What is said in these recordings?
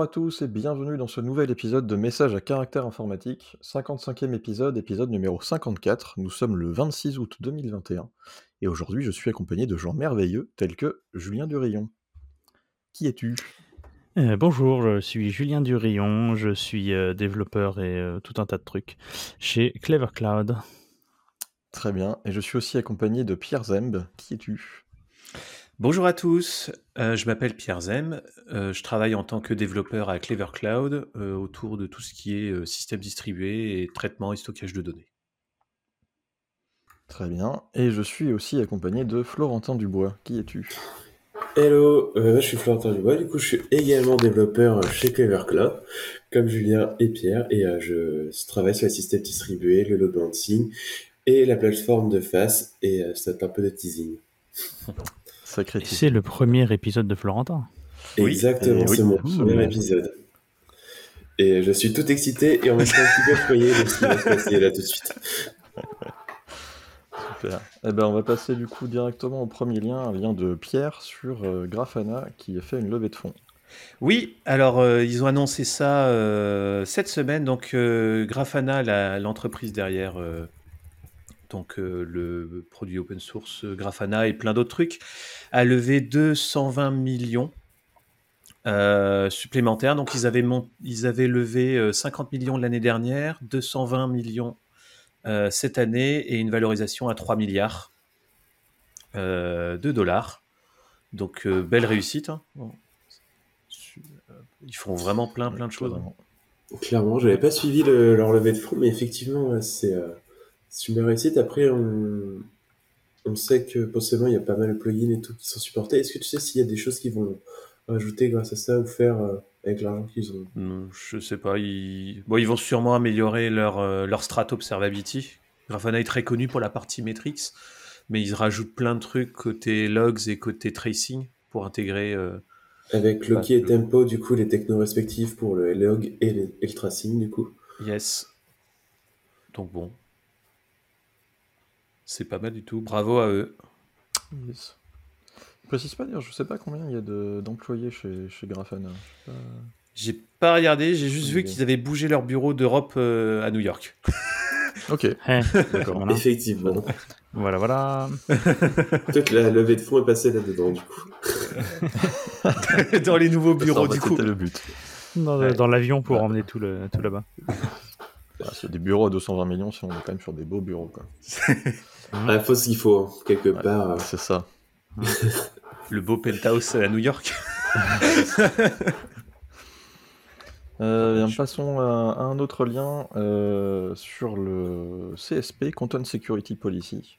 Bonjour à tous et bienvenue dans ce nouvel épisode de Messages à caractère informatique, 55e épisode, épisode numéro 54. Nous sommes le 26 août 2021 et aujourd'hui je suis accompagné de gens merveilleux tels que Julien Durillon. Qui es-tu? Euh, bonjour, je suis Julien Durillon, je suis euh, développeur et euh, tout un tas de trucs chez Clever Cloud. Très bien, et je suis aussi accompagné de Pierre Zemb. Qui es-tu? Bonjour à tous, euh, je m'appelle Pierre Zem, euh, je travaille en tant que développeur à Clever Cloud euh, autour de tout ce qui est euh, système distribué et traitement et stockage de données. Très bien, et je suis aussi accompagné de Florentin Dubois. Qui es-tu? Hello, euh, je suis Florentin Dubois, du coup je suis également développeur chez Clever Cloud, comme Julien et Pierre, et euh, je travaille sur les systèmes distribués, le load balancing et la plateforme de face, et euh, c'est un peu de teasing. Sacré Et titre. C'est le premier épisode de Florentin. Exactement, oui. c'est mon premier épisode. Et je suis tout excité et même temps un petit peu effrayé de ce qui va se passer là tout de suite. Super. Eh ben, on va passer du coup directement au premier lien, un lien de Pierre sur euh, Grafana qui a fait une levée de fonds. Oui, alors euh, ils ont annoncé ça euh, cette semaine, donc euh, Grafana, l'entreprise derrière euh, donc, euh, le produit open source euh, Grafana et plein d'autres trucs, a levé 220 millions euh, supplémentaires. Donc ils avaient, ils avaient levé euh, 50 millions l'année dernière, 220 millions euh, cette année et une valorisation à 3 milliards euh, de dollars. Donc euh, belle réussite. hein. Euh, Ils font vraiment plein plein de choses. hein. Clairement, j'avais pas suivi le- leur levée de fonds, mais effectivement, c'est c'est une réussite. Après, on, on sait que potentiellement il y a pas mal de plugins et tout qui sont supportés. Est-ce que tu sais s'il y a des choses qu'ils vont rajouter grâce à ça ou faire euh, avec l'argent qu'ils ont? Non, je sais pas. Ils, bon, ils vont sûrement améliorer leur, euh, leur strat observability. Grafana est très connu pour la partie metrics, mais ils rajoutent plein de trucs côté logs et côté tracing pour intégrer. euh, Avec Loki Bah, et Tempo, du coup, les technos respectifs pour le log et, les- et le tracing, du coup. yes. Donc bon. C'est pas mal du tout. Bravo à eux. Yes. Je précise pas d'ailleurs, je sais pas combien il y a de- d'employés chez, chez Grafana. Je sais pas. J'ai pas regardé, j'ai juste vu qu'ils avaient bougé leur bureau d'Europe euh, à New York. Ok, Eh, d'accord. voilà, Effectivement. voilà. voilà. Peut-être la levée de fonds est passée là-dedans, du coup. Dans les nouveaux bureaux, du coup. C'était le but. Dans, Ouais. dans l'avion pour Ouais. emmener tout, le, tout là-bas. Ah, c'est des bureaux à 220 millions, si on est quand même sur des beaux bureaux. Quoi. Ah, faut ce qu'il faut, quelque part. euh. C'est ça. Le beau penthouse à New York. Euh, bien, passons à, à un autre lien euh, sur le CSP, Content Security Policy.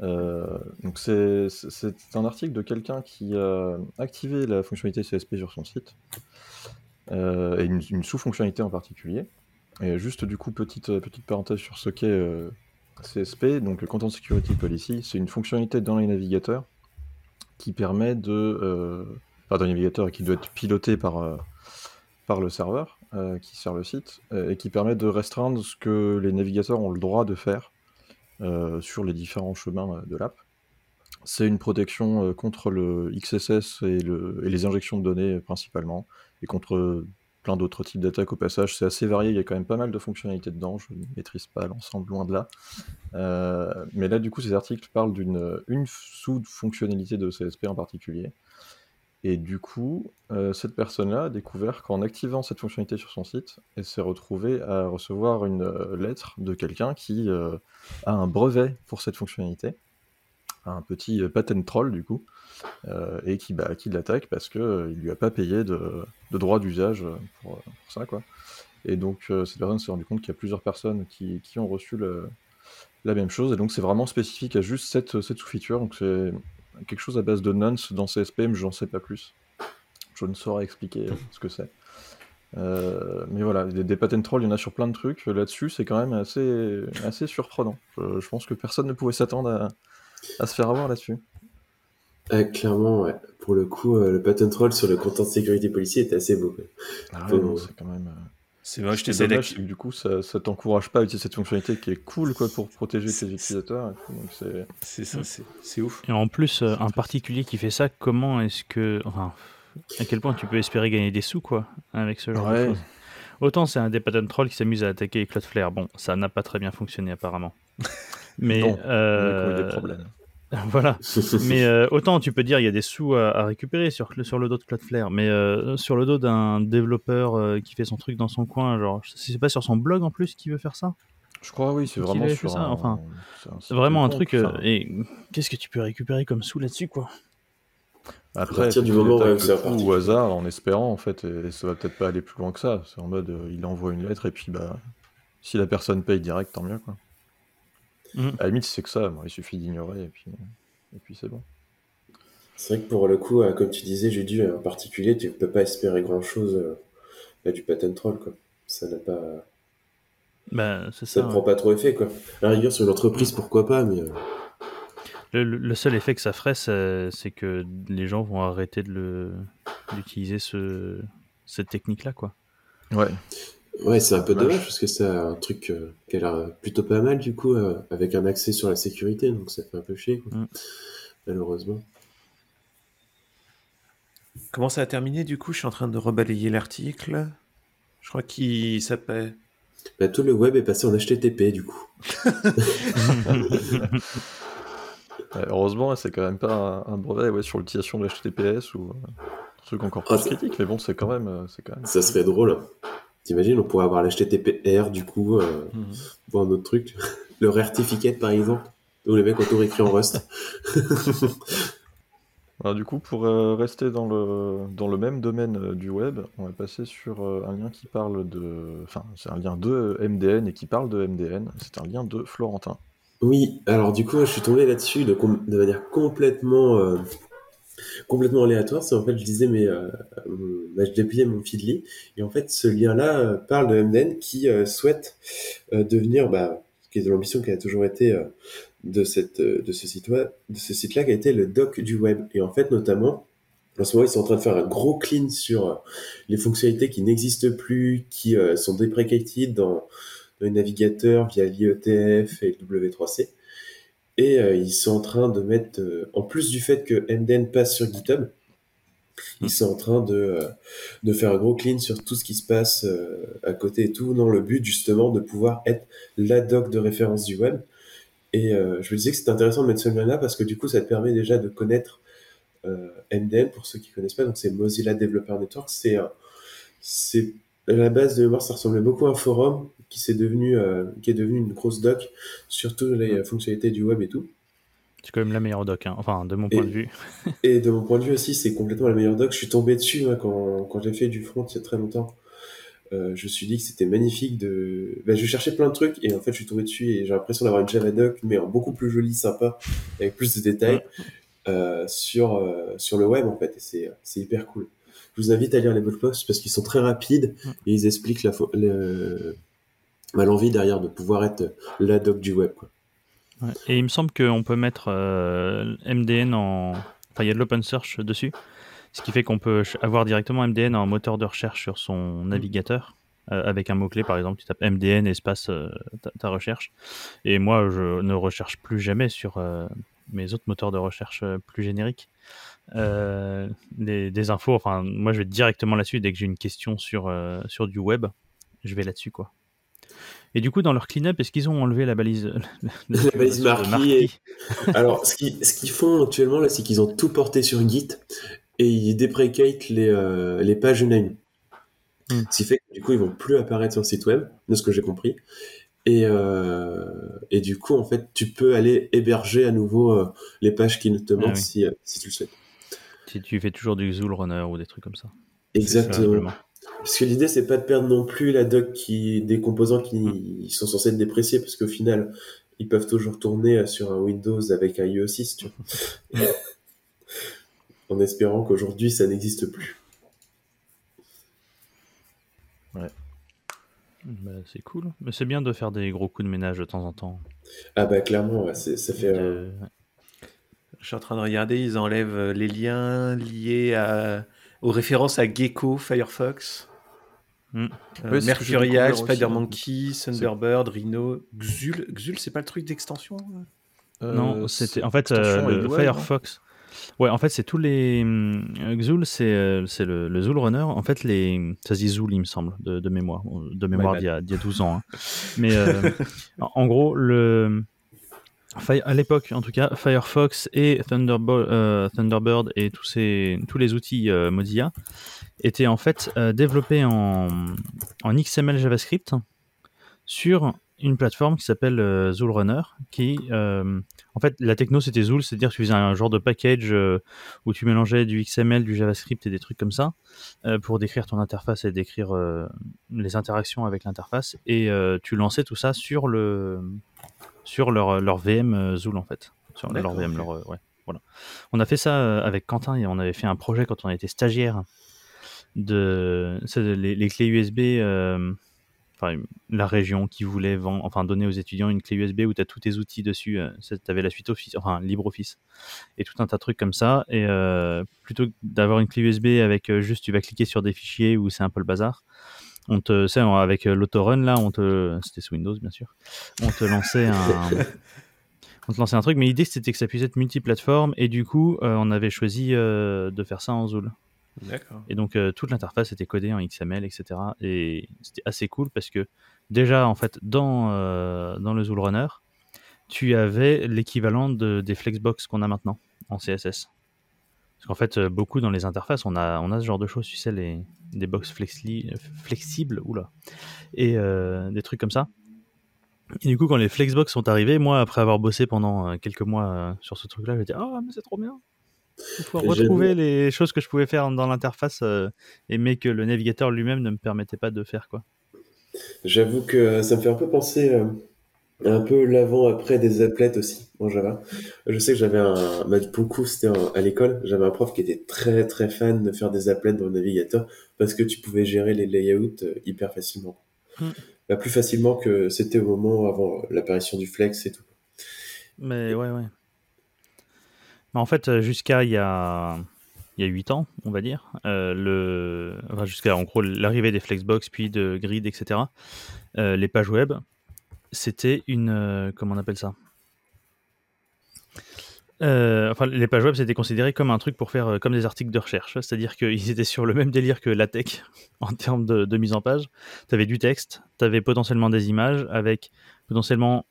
Euh, donc c'est un article de quelqu'un qui a activé la fonctionnalité CSP sur son site, euh, et une, une sous-fonctionnalité en particulier. Et juste du coup, petite, petite parenthèse sur ce qu'est euh, CSP, donc Content Security Policy, c'est une fonctionnalité dans les navigateurs qui permet de... Euh, enfin, dans les navigateurs qui doit être piloté par... euh, par le serveur euh, qui sert le site et qui permet de restreindre ce que les navigateurs ont le droit de faire sur les différents chemins de l'app. C'est une protection contre le XSS et, et les injections de données principalement, et contre plein d'autres types d'attaques au passage. C'est assez varié, il y a quand même pas mal de fonctionnalités dedans, je ne maîtrise pas l'ensemble loin de là. Euh, mais là, du coup, ces articles parlent d'une une sous-fonctionnalité de CSP en particulier. Et du coup, euh, cette personne-là a découvert qu'en activant cette fonctionnalité sur son site, elle s'est retrouvée à recevoir une euh, lettre de quelqu'un qui a un brevet pour cette fonctionnalité, un petit euh, patent troll du coup, euh, et qui, bah, qui l'attaque parce qu'il ne lui a pas payé de, de droit d'usage euh, pour, ça. Quoi. Et donc, euh, cette personne s'est rendu compte qu'il y a plusieurs personnes qui, qui ont reçu la même chose, et donc c'est vraiment spécifique à juste cette, cette sous-feature. Donc, c'est quelque chose à base de nonce dans CSP, mais j'en sais pas plus. Je ne saurais expliquer euh, ce que c'est. Euh, mais voilà, des, des patent trolls, il y en a sur plein de trucs. Là-dessus, c'est quand même assez, assez surprenant. Je, je pense que personne ne pouvait s'attendre à, à se faire avoir là-dessus. Euh, clairement, ouais. Pour le coup, euh, le patent troll sur le content security policy était assez beau. Ah ouais, non, c'est quand même. euh, C'est moche, t'essaies dommage, que du coup, ça, ça t'encourage pas à utiliser cette fonctionnalité qui est cool quoi, pour protéger tes utilisateurs. c'est- C'est ça, c'est c'est ouf. Et en plus, euh, un particulier qui fait ça, comment est-ce que. Enfin, à quel point tu peux espérer gagner des sous, quoi, avec ce genre de choses? Autant c'est un des pattern trolls qui s'amuse à attaquer les Cloudflare. Bon, ça n'a pas très bien fonctionné apparemment. Mais Non, euh, On a eu des problèmes. voilà. Mais euh, autant tu peux dire il y a des sous à, à récupérer sur, sur le dos de Cloudflare, mais euh, sur le dos d'un développeur euh, qui fait son truc dans son coin, genre c'est pas sur son blog en plus qui veut faire ça? Je crois, oui, c'est vraiment sur ça, un- enfin, c'est vraiment un truc. euh, et qu'est-ce que tu peux récupérer comme sous là-dessus quoi? Après, partir du tu moment où au hasard en espérant en fait, et ça va peut-être pas aller plus loin que ça. C'est en mode, euh, il envoie une lettre et puis bah, si la personne paye direct, tant mieux quoi. Mhm. À la limite, c'est que ça. il suffit d'ignorer et puis, et puis c'est bon. C'est vrai que pour le coup, euh, comme tu disais, j'ai dû en particulier, tu peux pas espérer grand chose du patent troll, quoi. Ça n'a pas, c'est ça ça. ne prend pas trop effet, quoi. À la rigueur, sur une entreprise, pourquoi pas, mais euh, Le, seul effet que ça ferait, c'est c'est que les gens vont arrêter de le d'utiliser ce cette technique là quoi. Ouais. Ouais, c'est un peu Dommage. parce que c'est un truc euh, qui a l'air plutôt pas mal, du coup, euh, avec un accès sur la sécurité, donc ça fait un peu chier, quoi. Mm. Malheureusement. Comment ça a terminé du coup? Je suis en train de rebalayer l'article. Je crois qu'il s'appelle. Bah, tout le web est passé en HTTP, du coup. Ouais, heureusement, c'est quand même pas un, un brevet ouais, sur l'utilisation de HTTPS ou euh, un truc encore Ah, plus c'est- critique, mais bon, c'est quand même, euh, c'est quand même. Ça serait drôle. hein. T'imagines, on pourrait avoir l'HTTPR, du coup, euh, Mhm. pour un autre truc. Le Rartificate, par exemple. Où les mecs ont tout écrit en Rust. Alors, du coup, pour euh, rester dans le, dans le même domaine euh, du web, on va passer sur euh, un lien qui parle de. Enfin, c'est un lien de MDN et qui parle de MDN. C'est un lien de Florentin. Oui, alors du coup, je suis tombé là-dessus de, manière complètement, euh, complètement aléatoire. C'est en fait, je disais, mais euh, euh, bah, je dépliais mon Feedly. Et en fait, ce lien-là euh, parle de MDN qui euh, souhaite devenir, bah, qui est de l'ambition qui a toujours été de, cette, de ce site-là, de ce site-là, qui a été le doc du web. Et en fait, notamment, en ce moment, ils sont en train de faire un gros clean sur les fonctionnalités qui n'existent plus, qui sont deprecated dans, dans les navigateurs via l'IETF et le W3C. Et euh, ils sont en train de mettre, euh, en plus du fait que MDN passe sur GitHub, ils sont en train de, euh, de faire un gros clean sur tout ce qui se passe euh, à côté et tout, dans le but justement de pouvoir être la doc de référence du web. Et euh, je me disais que c'était intéressant de mettre ce lien-là parce que du coup, ça te permet déjà de connaître euh, MDN pour ceux qui connaissent pas. Donc, c'est Mozilla Developer Network. C'est c'est à la base de mémoire, ça ressemblait beaucoup à un forum qui s'est devenu, euh, qui est devenu une grosse doc sur toutes les euh, fonctionnalités du web et tout. C'est quand même la meilleure doc, hein. enfin de mon Et- point de vue. Et de mon point de vue aussi, c'est complètement la meilleure doc. Je suis tombé dessus quand, quand j'ai fait du front il y a très longtemps. Euh, je me suis dit que c'était magnifique de. Ben, je cherchais plein de trucs et en fait, je suis tombé dessus et j'ai l'impression d'avoir une Java doc, mais en beaucoup plus joli, sympa, avec plus de détails euh, sur, euh, sur le web en fait. Et c'est, c'est hyper cool. Je vous invite à lire les blog posts parce qu'ils sont très rapides et ils expliquent la, le- ben, l'envie derrière de pouvoir être la doc du web. Quoi. Et il me semble qu'on peut mettre euh, MDN en. Enfin, il y a de l'open search dessus. Ce qui fait qu'on peut avoir directement MDN en moteur de recherche sur son navigateur. euh, avec un mot-clé, par exemple, tu tapes MDN espace euh, ta, recherche. Et moi, je ne recherche plus jamais sur mes autres moteurs de recherche plus génériques. des, infos, enfin, moi je vais directement là-dessus dès que j'ai une question sur, sur du web, je vais là-dessus quoi. Et du coup, dans leur clean-up, est-ce qu'ils ont enlevé la balise, La balise marquée et- Alors, ce qu'ils ce font actuellement, là, c'est qu'ils ont tout porté sur Git et ils déprecate les, euh, les pages name. Hmm. Ce qui fait que du coup, ils vont plus apparaître sur le site web, de ce que j'ai compris. Et, euh, et du coup, en fait, tu peux aller héberger à nouveau euh, les pages qui ne te manquent Ah oui. si, euh, si tu le souhaites. Si tu fais toujours du Zool Runner ou des trucs comme ça. Exactement. Parce que l'idée, c'est pas de perdre non plus la doc qui, des composants qui sont censés être dépréciés, parce qu'au final, ils peuvent toujours tourner sur un Windows avec un IE 6, tu vois. en espérant qu'aujourd'hui, ça n'existe plus. Bah, c'est cool. Mais c'est bien de faire des gros coups de ménage de temps en temps. Ah bah clairement, ouais, c'est- ça fait... euh, Euh, Je suis en train de regarder, ils enlèvent euh, les liens liés à, aux références à Gecko, Firefox, Euh, découvert Mercurial, SpiderMonkey, Thunderbird, Rhino, Xul. Xul, c'est pas le truc d'extension euh non, c'était en fait extension euh, le Firefox. Ouais, en fait, c'est tous les. Xul, c'est c'est le, le Zul Runner. En fait, les... ça se dit Zul, il me semble, de, de mémoire. De mémoire bad. d'il y, y a 12 ans. hein. Mais euh, en gros, le. À l'époque, en tout cas, Firefox et Thunderbo- euh, Thunderbird et tous, ces, tous les outils euh, Mozilla étaient en fait euh, développés en, en XML JavaScript sur une plateforme qui s'appelle euh, Zul Runner, qui, euh, en fait, la techno c'était Zul, c'est-à-dire que tu faisais un genre de package où tu mélangeais du XML, du JavaScript et des trucs comme ça pour décrire ton interface et décrire les interactions avec l'interface, et tu lançais tout ça sur le sur leur, leur VM Zul en fait, sur leur VM, leur, ouais, voilà. On a fait ça avec Quentin et on avait fait un projet quand on était stagiaire de les, les clés USB euh, enfin la région qui voulait vendre, enfin donner aux étudiants une clé USB où tu as tous tes outils dessus tu avais la suite Office enfin LibreOffice et tout un tas de trucs comme ça et euh, plutôt que d'avoir une clé USB avec euh, juste tu vas cliquer sur des fichiers où c'est un peu le bazar on te c'est avec euh, l'autorun là on te c'était sous Windows bien sûr on te lançait un on te lançait un truc mais l'idée c'était que ça puisse être multiplateforme et du coup euh, on avait choisi euh, de faire ça en Zul D'accord. Et donc euh, toute l'interface était codée en XML, etc. Et c'était assez cool parce que déjà en fait dans, euh, dans le Zul Runner, tu avais l'équivalent de, des Flexbox qu'on a maintenant en CSS. Parce qu'en fait, euh, beaucoup dans les interfaces, on a, on a ce genre de choses, tu sais, les, des box flexi- flexibles, oula, et des trucs comme ça. Et du coup, quand les Flexbox sont arrivés, moi, après avoir bossé pendant quelques mois sur ce truc-là, me dis Ah, mais c'est trop bien Pour pouvoir Et retrouver les choses que je pouvais faire dans l'interface, euh, et mais que le navigateur lui-même ne me permettait pas de faire, quoi. J'avoue que ça me fait un peu penser euh, un peu l'avant-après des applets aussi en Java. Je sais que j'avais un, bah, beaucoup, c'était à l'école, j'avais un prof qui était très très fan de faire des applets dans le navigateur parce que tu pouvais gérer les layouts euh, hyper facilement. Mm. Bah, plus facilement que c'était au moment avant l'apparition du Flex et tout. Mais ouais, ouais. En fait, euh, jusqu'à il y a il y a 8 ans, on va dire, euh, jusqu'à en gros l'arrivée des Flexbox, puis de Grid, etc., euh, les pages web, c'était une... euh, comment on appelle ça? Euh, enfin, les pages web, c'était considéré comme un truc pour faire euh, comme des articles de recherche. C'est-à-dire qu'ils étaient sur le même délire que la tech en termes de, de mise en page. Tu avais du texte, tu avais potentiellement des images, avec potentiellement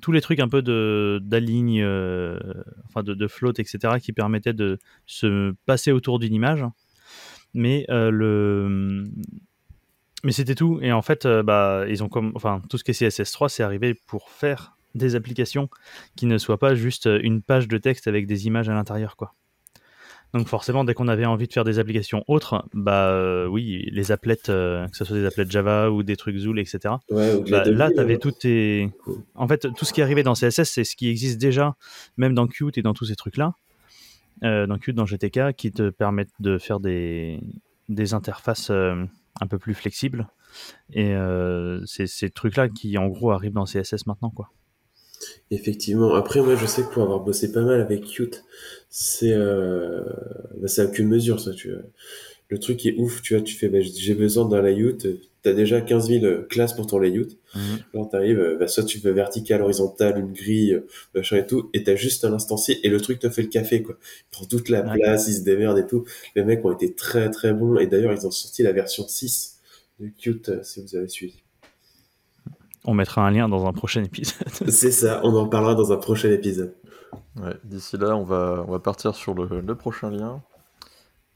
tous les trucs un peu de d'aligne, euh, enfin de, de float, etc., qui permettaient de se passer autour d'une image. Mais euh, le mais c'était tout. Et en fait, euh, bah, ils ont comme, enfin, tout ce qui est CSS3, c'est arrivé pour faire des applications qui ne soient pas juste une page de texte avec des images à l'intérieur, quoi. Donc forcément, dès qu'on avait envie de faire des applications autres, bah euh, oui, les applets, euh, que ce soit des applets Java ou des trucs Zool, etc. Ouais, Bah, là, tu avais hein. tout tes... En fait, tout ce qui arrivait dans CSS, c'est ce qui existe déjà, même dans Qt et dans tous ces trucs-là, euh, dans Qt, dans GTK, qui te permettent de faire des, des interfaces euh, un peu plus flexibles. Et euh, c'est ces trucs-là qui, en gros, arrivent dans CSS maintenant, quoi. Effectivement. Après, moi, je sais que pour avoir bossé pas mal avec Qt, c'est euh... bah, c'est à aucune mesure, ça. Tu... Le truc est ouf, tu vois, tu fais, bah, j'ai besoin d'un layout, t'as déjà 15 000 classes pour ton layout. Alors t'arrives, euh, bah, soit tu veux vertical, horizontal, une grille, euh, machin et tout, et t'as juste un instancier, et le truc te fait le café, quoi. Il prend toute la Ouais. place, il se démerde et tout. Les mecs ont été très très bons, et d'ailleurs, ils ont sorti la version 6 de Qt, euh, si vous avez suivi. On mettra un lien dans un prochain épisode. C'est ça, on en parlera dans un prochain épisode. Ouais, D'ici là, on va, on va partir sur le, le prochain lien.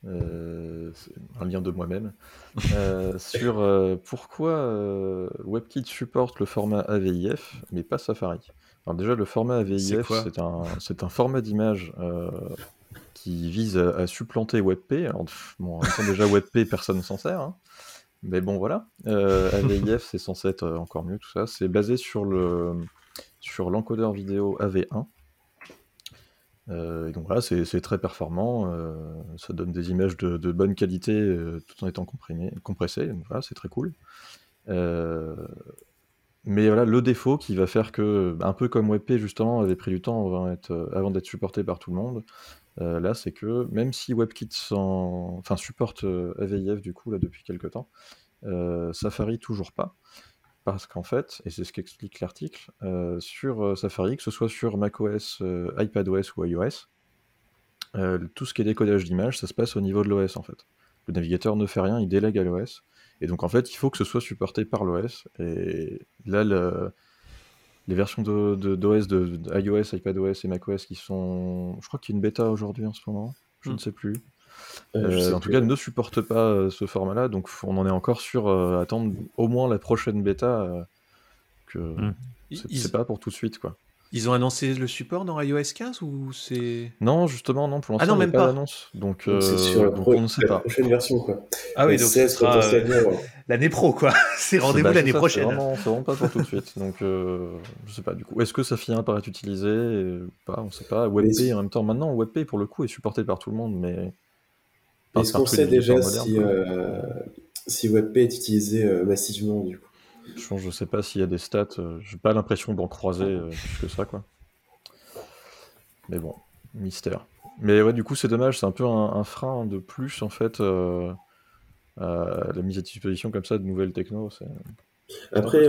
Euh, c'est un lien de moi-même. Euh, sur euh, pourquoi euh, WebKit supporte le format AVIF, mais pas Safari. Alors déjà, le format AVIF, c'est un, format d'image euh, qui vise à, à supplanter WebP. Alors, pff, bon, en même temps, déjà, WebP, personne ne s'en sert. hein. Mais bon, voilà. Euh, AVIF, c'est censé être euh, encore mieux, tout ça. C'est basé sur le sur l'encodeur vidéo AV1. Euh, et donc voilà, c'est très performant, ça donne des images de, de bonne qualité tout en étant comprimé, compressé, donc voilà, c'est très cool. Mais voilà, le défaut qui va faire que, un peu comme WebP justement avait pris du temps avant d'être euh, supporté par tout le monde, euh, là c'est que même si WebKit enfin, supporte euh, AVIF du coup là depuis quelques temps, Safari toujours pas. Parce qu'en fait, et c'est ce qu'explique l'article, sur Safari, que ce soit sur macOS, iPadOS ou iOS, tout ce qui est décodage d'image, ça se passe au niveau de l'OS en fait. Le navigateur ne fait rien, il délègue à l'OS. Et donc en fait, il faut que ce soit supporté par l'OS. Et là, les versions d'OS de, de, iOS, iPadOS et macOS qui sont. Je crois qu'il y a une bêta aujourd'hui en ce moment, je hmm. ne sais plus. Euh, en tout cas, ne supportent pas ce format-là, donc on en est encore sur attendre au moins la prochaine bêta. que hmm. c'est pas pour tout de suite quoi. Ils ont annoncé le support dans iOS 15 ou c'est Non, justement, non. Pour ah l'instant, ah non, même pas, d'annonce. Donc, c'est euh, sur la, on ne sait pas. prochaine version, quoi. Ah oui, donc ce sera euh, l'année pro, quoi. c'est rendez-vous bah, l'année prochaine. C'est vraiment, vraiment, pas pour tout de suite. Donc, euh, je sais pas. Du coup, est-ce que ça finira par être utilisé? Ou Pas, on sait pas. WebP en même temps. Maintenant, WebP pour le coup est supporté par tout le monde, mais. Est-ce qu'on sait déjà si, euh, si WebP est utilisé massivement du coup? Je, je sais pas s'il y a des stats, euh, j'ai pas l'impression d'en croiser euh, plus que ça, quoi. Mais bon, mystère. Mais ouais, du coup, c'est dommage, c'est un peu un, frein de plus, en fait, euh, la mise à disposition comme ça de nouvelles techno. Après,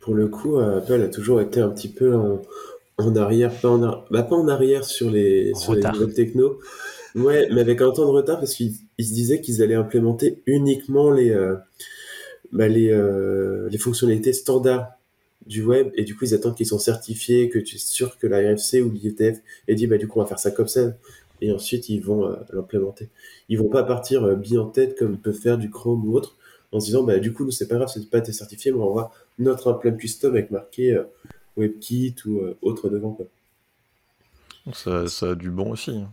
pour le coup, Apple a toujours été un petit peu en, arrière, pas en, bah, pas en arrière sur les, sur les nouvelles techno. Ouais, mais avec un temps de retard parce qu'ils se disaient qu'ils allaient implémenter uniquement les, bah, les, euh, les fonctionnalités standards du web et du coup ils attendent qu'ils sont certifiés, que tu es sûr que la RFC ou l'IETF ait dit bah du coup on va faire ça comme ça et ensuite ils vont euh, l'implémenter. Ils vont pas partir euh, bien en tête comme peut faire du Chrome ou autre en se disant bah du coup nous c'est pas grave c'est pas été certifié mais on va notre implant custom avec marqué WebKit ou autre devant quoi. Ça, ça, a du bon aussi. Hein.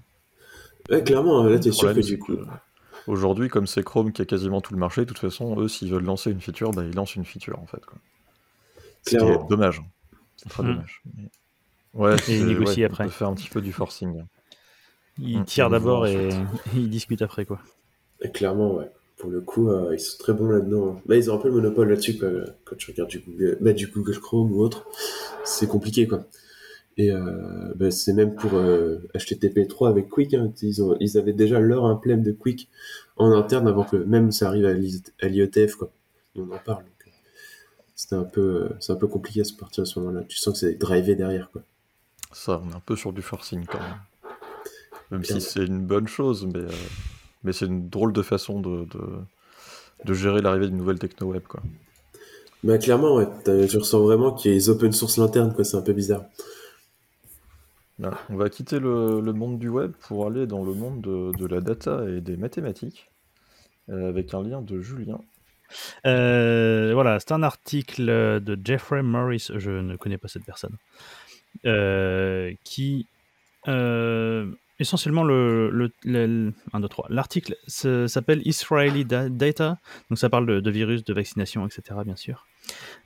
Ouais, clairement, là, tu es sûr que du coup. Aujourd'hui, comme c'est Chrome qui a quasiment tout le marché, de toute façon, eux, s'ils veulent lancer une feature, bah, ils lancent une feature, en fait. C'est dommage. C'est très hmm. dommage. Ouais, et ils négocient après. faire un petit peu du forcing. Ils hmm. tirent d'abord et... ils discutent après, quoi. clairement, ouais. Pour le coup, euh, ils sont très bons là-dedans. Là, ils ont un peu le monopole là-dessus, quand tu regardes du Google, bah, du Google Chrome ou autre. C'est compliqué, quoi. Et euh, bah, c'est même pour euh, HTTP3 avec Quick. Hein. Ils, ont, ils, avaient déjà leur implément de Quick en interne avant que même ça arrive à l'IETF. On en parle. Euh, c'était un peu, c'est un peu compliqué à se partir à ce moment-là. Tu sens que c'est drivé derrière. Quoi. Ça, on est un peu sur du forcing quand même. Même si c'est une bonne chose, mais, mais c'est une drôle de façon de, de, de gérer l'arrivée d'une nouvelle techno web. Quoi. Bah, clairement, ouais. tu ressens vraiment qu'ils open source l'interne. C'est un peu bizarre. On va quitter le, monde du web pour aller dans le monde de, la data et des mathématiques, euh, avec un lien de Julien. Euh, voilà, c'est un article de Jeffrey Morris, je ne connais pas cette personne, euh, qui essentiellement le, le, L'article s'appelle Israeli Data, donc ça parle de, virus, de vaccination, etc. Bien sûr.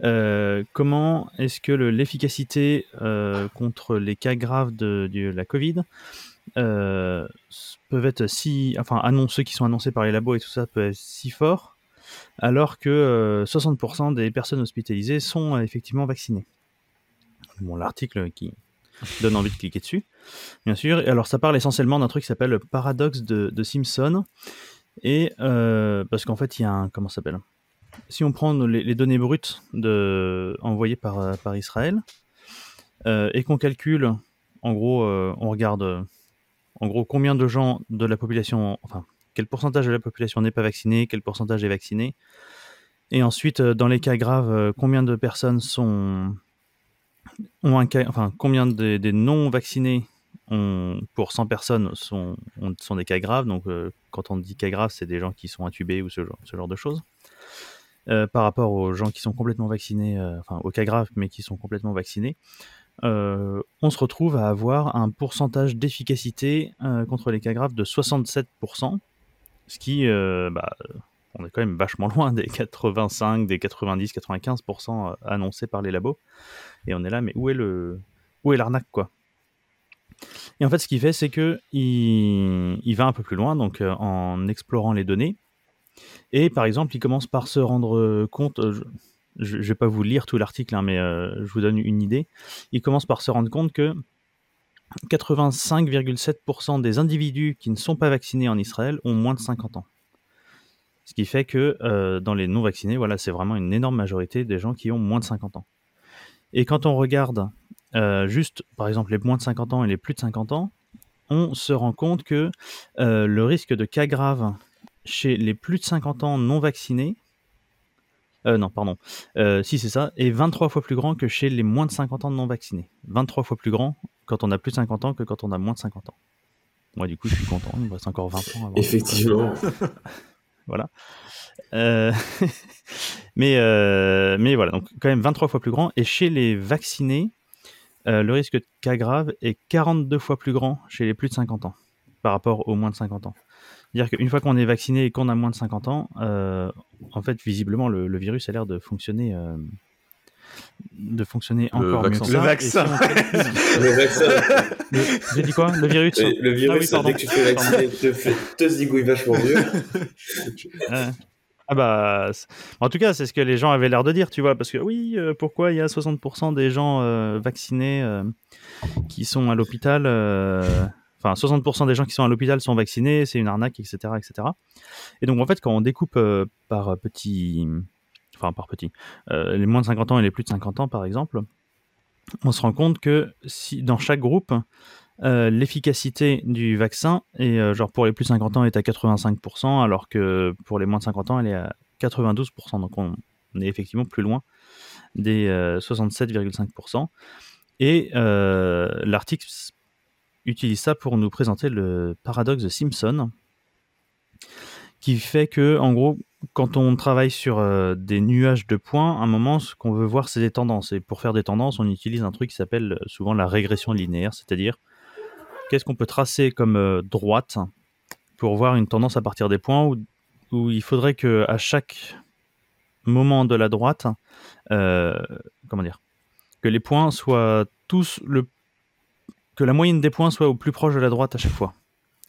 Euh, comment est-ce que l'efficacité euh, contre les cas graves de, la Covid euh, peuvent être si, enfin, ceux qui sont annoncés par les labos et tout ça peuvent être si forts, alors que 60% des personnes hospitalisées sont effectivement vaccinées? Bon, l'article qui donne envie de cliquer dessus, bien sûr. Alors, ça parle essentiellement d'un truc qui s'appelle le paradoxe de, Simpson. Et parce qu'en fait, il y a un. Comment s'appelle? Si on prend les, données brutes envoyées par, Israël euh, et qu'on calcule, en gros, euh, on regarde en gros combien de gens de la population, enfin, quel pourcentage de la population n'est pas vacciné, quel pourcentage est vacciné, et ensuite, euh, dans les cas graves, combien de personnes sont ont un cas, enfin, combien des, non vaccinés pour 100 personnes sont, des cas graves. Donc, quand on dit cas graves, c'est des gens qui sont intubés ou ce genre de choses. Euh, par rapport aux gens qui sont complètement vaccinés, euh, enfin aux cas graves, mais qui sont complètement vaccinés, euh, on se retrouve à avoir un pourcentage d'efficacité contre les cas graves de 67%, ce qui, bah, on est quand même vachement loin des 85, des 90, 95% annoncés par les labos. Et on est là, mais où est le, où est l'arnaque quoi? Et en fait, ce qu'il fait, c'est que il, il, va un peu plus loin, donc en explorant les données, et par exemple, il commence par se rendre euh, compte, euh, je ne vais pas vous lire tout l'article, hein, mais euh, je vous donne une idée. Il commence par se rendre compte que 85,7% des individus qui ne sont pas vaccinés en Israël ont moins de 50 ans. Ce qui fait que dans les non-vaccinés, voilà, c'est vraiment une énorme majorité des gens qui ont moins de 50 ans. Et quand on regarde juste, par exemple, les moins de 50 ans et les plus de 50 ans, on se rend compte que le risque de cas grave chez les plus de 50 ans non vaccinés, non, pardon, si c'est ça, est 23 fois plus grand que chez les moins de 50 ans non vaccinés. 23 fois plus grand quand on a plus de 50 ans que quand on a moins de 50 ans. Moi, du coup, je suis content, il me reste encore 20 ans. Avant. Effectivement. voilà. mais, mais voilà, donc quand même 23 fois plus grand. Et chez les vaccinés, le risque de cas grave est 42 fois plus grand chez les plus de 50 ans par rapport aux moins de 50 ans. C'est-à-dire qu'une fois qu'on est vacciné et qu'on a moins de 50 ans, euh, en fait, visiblement, le, virus a l'air de fonctionner, euh, de fonctionner encore mieux. Le vaccin. le vaccin. J'ai dit quoi? Le virus? Le, virus, ah dès que tu te fais vacciner, te, fait, te zigouille vachement mieux. Ah bah, en tout cas, c'est ce que les gens avaient l'air de dire, tu vois, parce que oui, euh, pourquoi il y a 60% des gens vaccinés qui sont à l'hôpital enfin 60% des gens qui sont à l'hôpital sont vaccinés, c'est une arnaque, etc., etc. Et donc en fait, quand on découpe euh, par petit, enfin par petit, euh, les moins de 50 ans et les plus de 50 ans, par exemple, on se rend compte que si dans chaque groupe, euh, l'efficacité du vaccin est genre pour les plus de 50 ans est à 85%, alors que pour les moins de 50 ans, elle est à 92%. Donc on, est effectivement plus loin des 67,5%. Et l'article utilise ça pour nous présenter le paradoxe de Simpson, qui fait que, en gros, quand on travaille sur euh, des nuages de points, à un moment, ce qu'on veut voir, c'est des tendances. Et pour faire des tendances, on utilise un truc qui s'appelle euh, souvent la régression linéaire, c'est-à-dire qu'est-ce qu'on peut tracer comme euh, droite pour voir une tendance à partir des points où, il faudrait que à chaque moment de la droite, comment dire, que les points soient tous le que la moyenne des points soit au plus proche de la droite à chaque fois.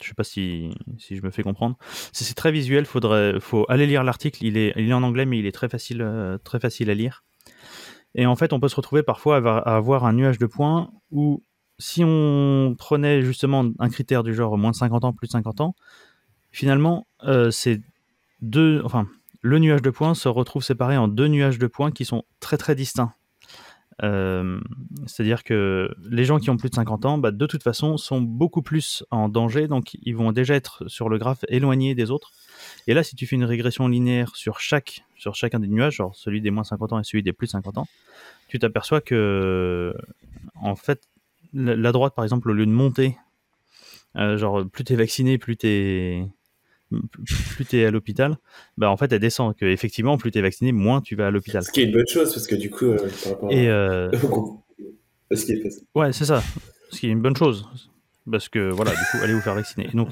Je sais pas si, si je me fais comprendre. C'est très visuel, faudrait, faut aller lire l'article. Il est, il est en anglais, mais il est très facile, euh, très facile à lire. Et en fait, on peut se retrouver parfois à avoir un nuage de points où, si on prenait justement un critère du genre moins de 50 ans, plus de 50 ans, finalement, euh, c'est deux, enfin, le nuage de points se retrouve séparé en deux nuages de points qui sont très très distincts. Euh, c'est-à-dire que les gens qui ont plus de 50 ans, bah, de toute façon, sont beaucoup plus en danger, donc ils vont déjà être sur le graphe éloignés des autres. Et là, si tu fais une régression linéaire sur, chacun des nuages, genre celui des moins 50 ans et celui des plus de 50 ans, tu t'aperçois que, en fait, la droite, par exemple, au lieu de monter, euh, genre plus t'es vacciné, plus t'es plus tu es à l'hôpital, bah en fait elle descend. Que effectivement, plus tu es vacciné, moins tu vas à l'hôpital. Ce qui est une bonne chose parce que du coup, euh, par rapport Et euh... ce qui est facile. Ouais, c'est ça. Ce qui est une bonne chose. Parce que voilà, du coup, allez vous faire vacciner. Donc,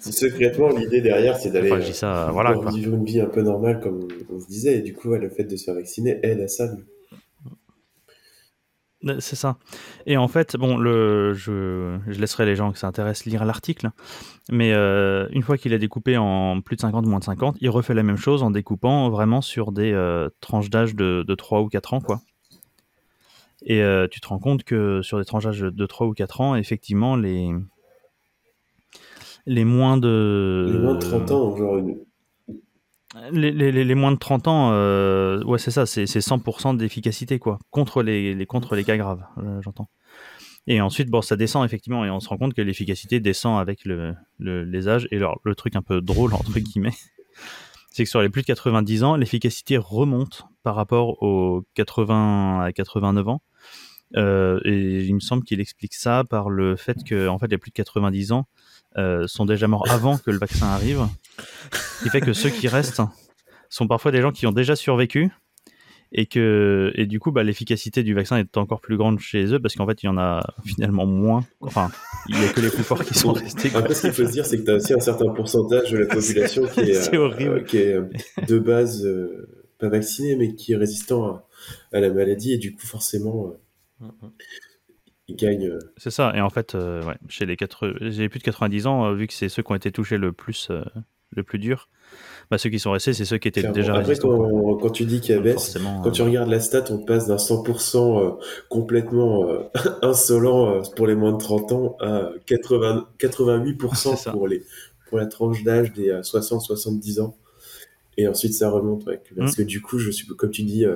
secrètement, l'idée derrière, c'est d'aller enfin, voilà, vivre une vie un peu normale, comme on se disait. Et du coup, le fait de se faire vacciner aide à ça. C'est ça. Et en fait, bon, le, je, je laisserai les gens qui s'intéressent lire l'article, mais euh, une fois qu'il a découpé en plus de 50, moins de 50, il refait la même chose en découpant vraiment sur des euh, tranches d'âge de, de, 3 ou 4 ans, quoi. Et euh, tu te rends compte que sur des tranches d'âge de 3 ou 4 ans, effectivement, les, les moins de... Les moins de 30 ans, genre une, les, moins de 30 ans, euh, ouais, c'est ça, c'est 100% d'efficacité, quoi, contre les, contre les cas graves, euh, j'entends. Et ensuite, bon, ça descend effectivement, et on se rend compte que l'efficacité descend avec le, les âges. Et alors, le truc un peu drôle, entre guillemets, c'est que sur les plus de 90 ans, l'efficacité remonte par rapport aux 80 à 89 ans. Euh, et il me semble qu'il explique ça par le fait que, en fait, les plus de 90 ans sont déjà morts avant que le vaccin arrive. Ce qui fait que ceux qui restent sont parfois des gens qui ont déjà survécu et que et du coup bah, l'efficacité du vaccin est encore plus grande chez eux parce qu'en fait il y en a finalement moins. Enfin il y a que les plus forts qui sont restés après ce qu'il faut se dire c'est que tu as aussi un certain pourcentage de la population qui est, euh, qui est euh, de base euh, pas vacciné mais qui est résistant à, la maladie et du coup forcément il gagne c'est ça et en fait ouais, chez les, 4... les plus de 90 ans vu que c'est ceux qui ont été touchés le plus le plus dur. Bah, ceux qui sont restés, c'est ceux qui étaient déjà Après, quand, tu dis qu'il baisse, quand tu euh, regardes la stat, on passe d'un 100% euh, complètement euh, insolent pour les moins de 30 ans à 80, 88% pour, les, pour la tranche d'âge des 60-70 ans. Et ensuite, ça remonte. parce mm. que du coup, je suis, comme tu dis,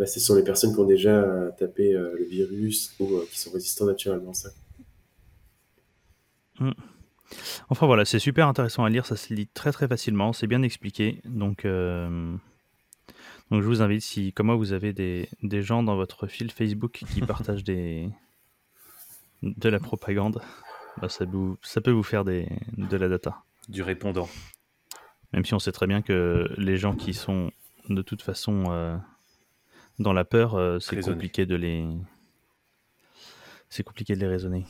bah, ce sont les personnes qui ont déjà tapé le virus ou qui sont résistants naturellement ça. Mm. Enfin voilà, c'est super intéressant à lire, ça se lit très très facilement, c'est bien expliqué. Donc, euh, donc je vous invite, si comme moi vous avez des, des gens dans votre fil Facebook qui partagent des, de la propagande, bah, ça, vous- ça peut vous faire des, de la data. Du répondant. Même si on sait très bien que les gens qui sont de toute façon euh, dans la peur, euh, c'est compliqué de les. C'est compliqué de les raisonner.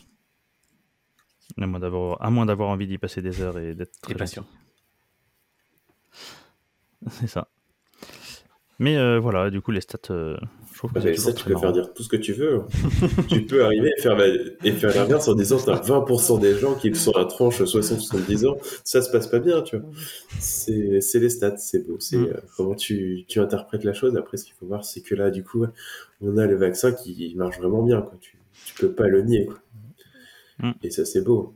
À moins d'avoir, à moins d'avoir envie d'y passer des heures et d'être très patient. C'est ça. Mais euh, voilà, du coup, les stats, euh, je trouve que mais toujours ça, tu peux faire dire tout ce que tu veux. tu peux arriver et faire, la- et faire l'inverse en disant t'as 20% des gens qui sont à la tranche 60-70 ans, ça se passe pas bien, tu vois. C'est c'est les stats, c'est beau. C'est Mm. euh, comment tu, tu interprètes la chose. Après, ce qu'il faut voir, c'est que là, du coup, on a le vaccin qui marche vraiment bien, quoi. Tu, tu peux pas le nier, quoi. Mm. Et ça, c'est beau.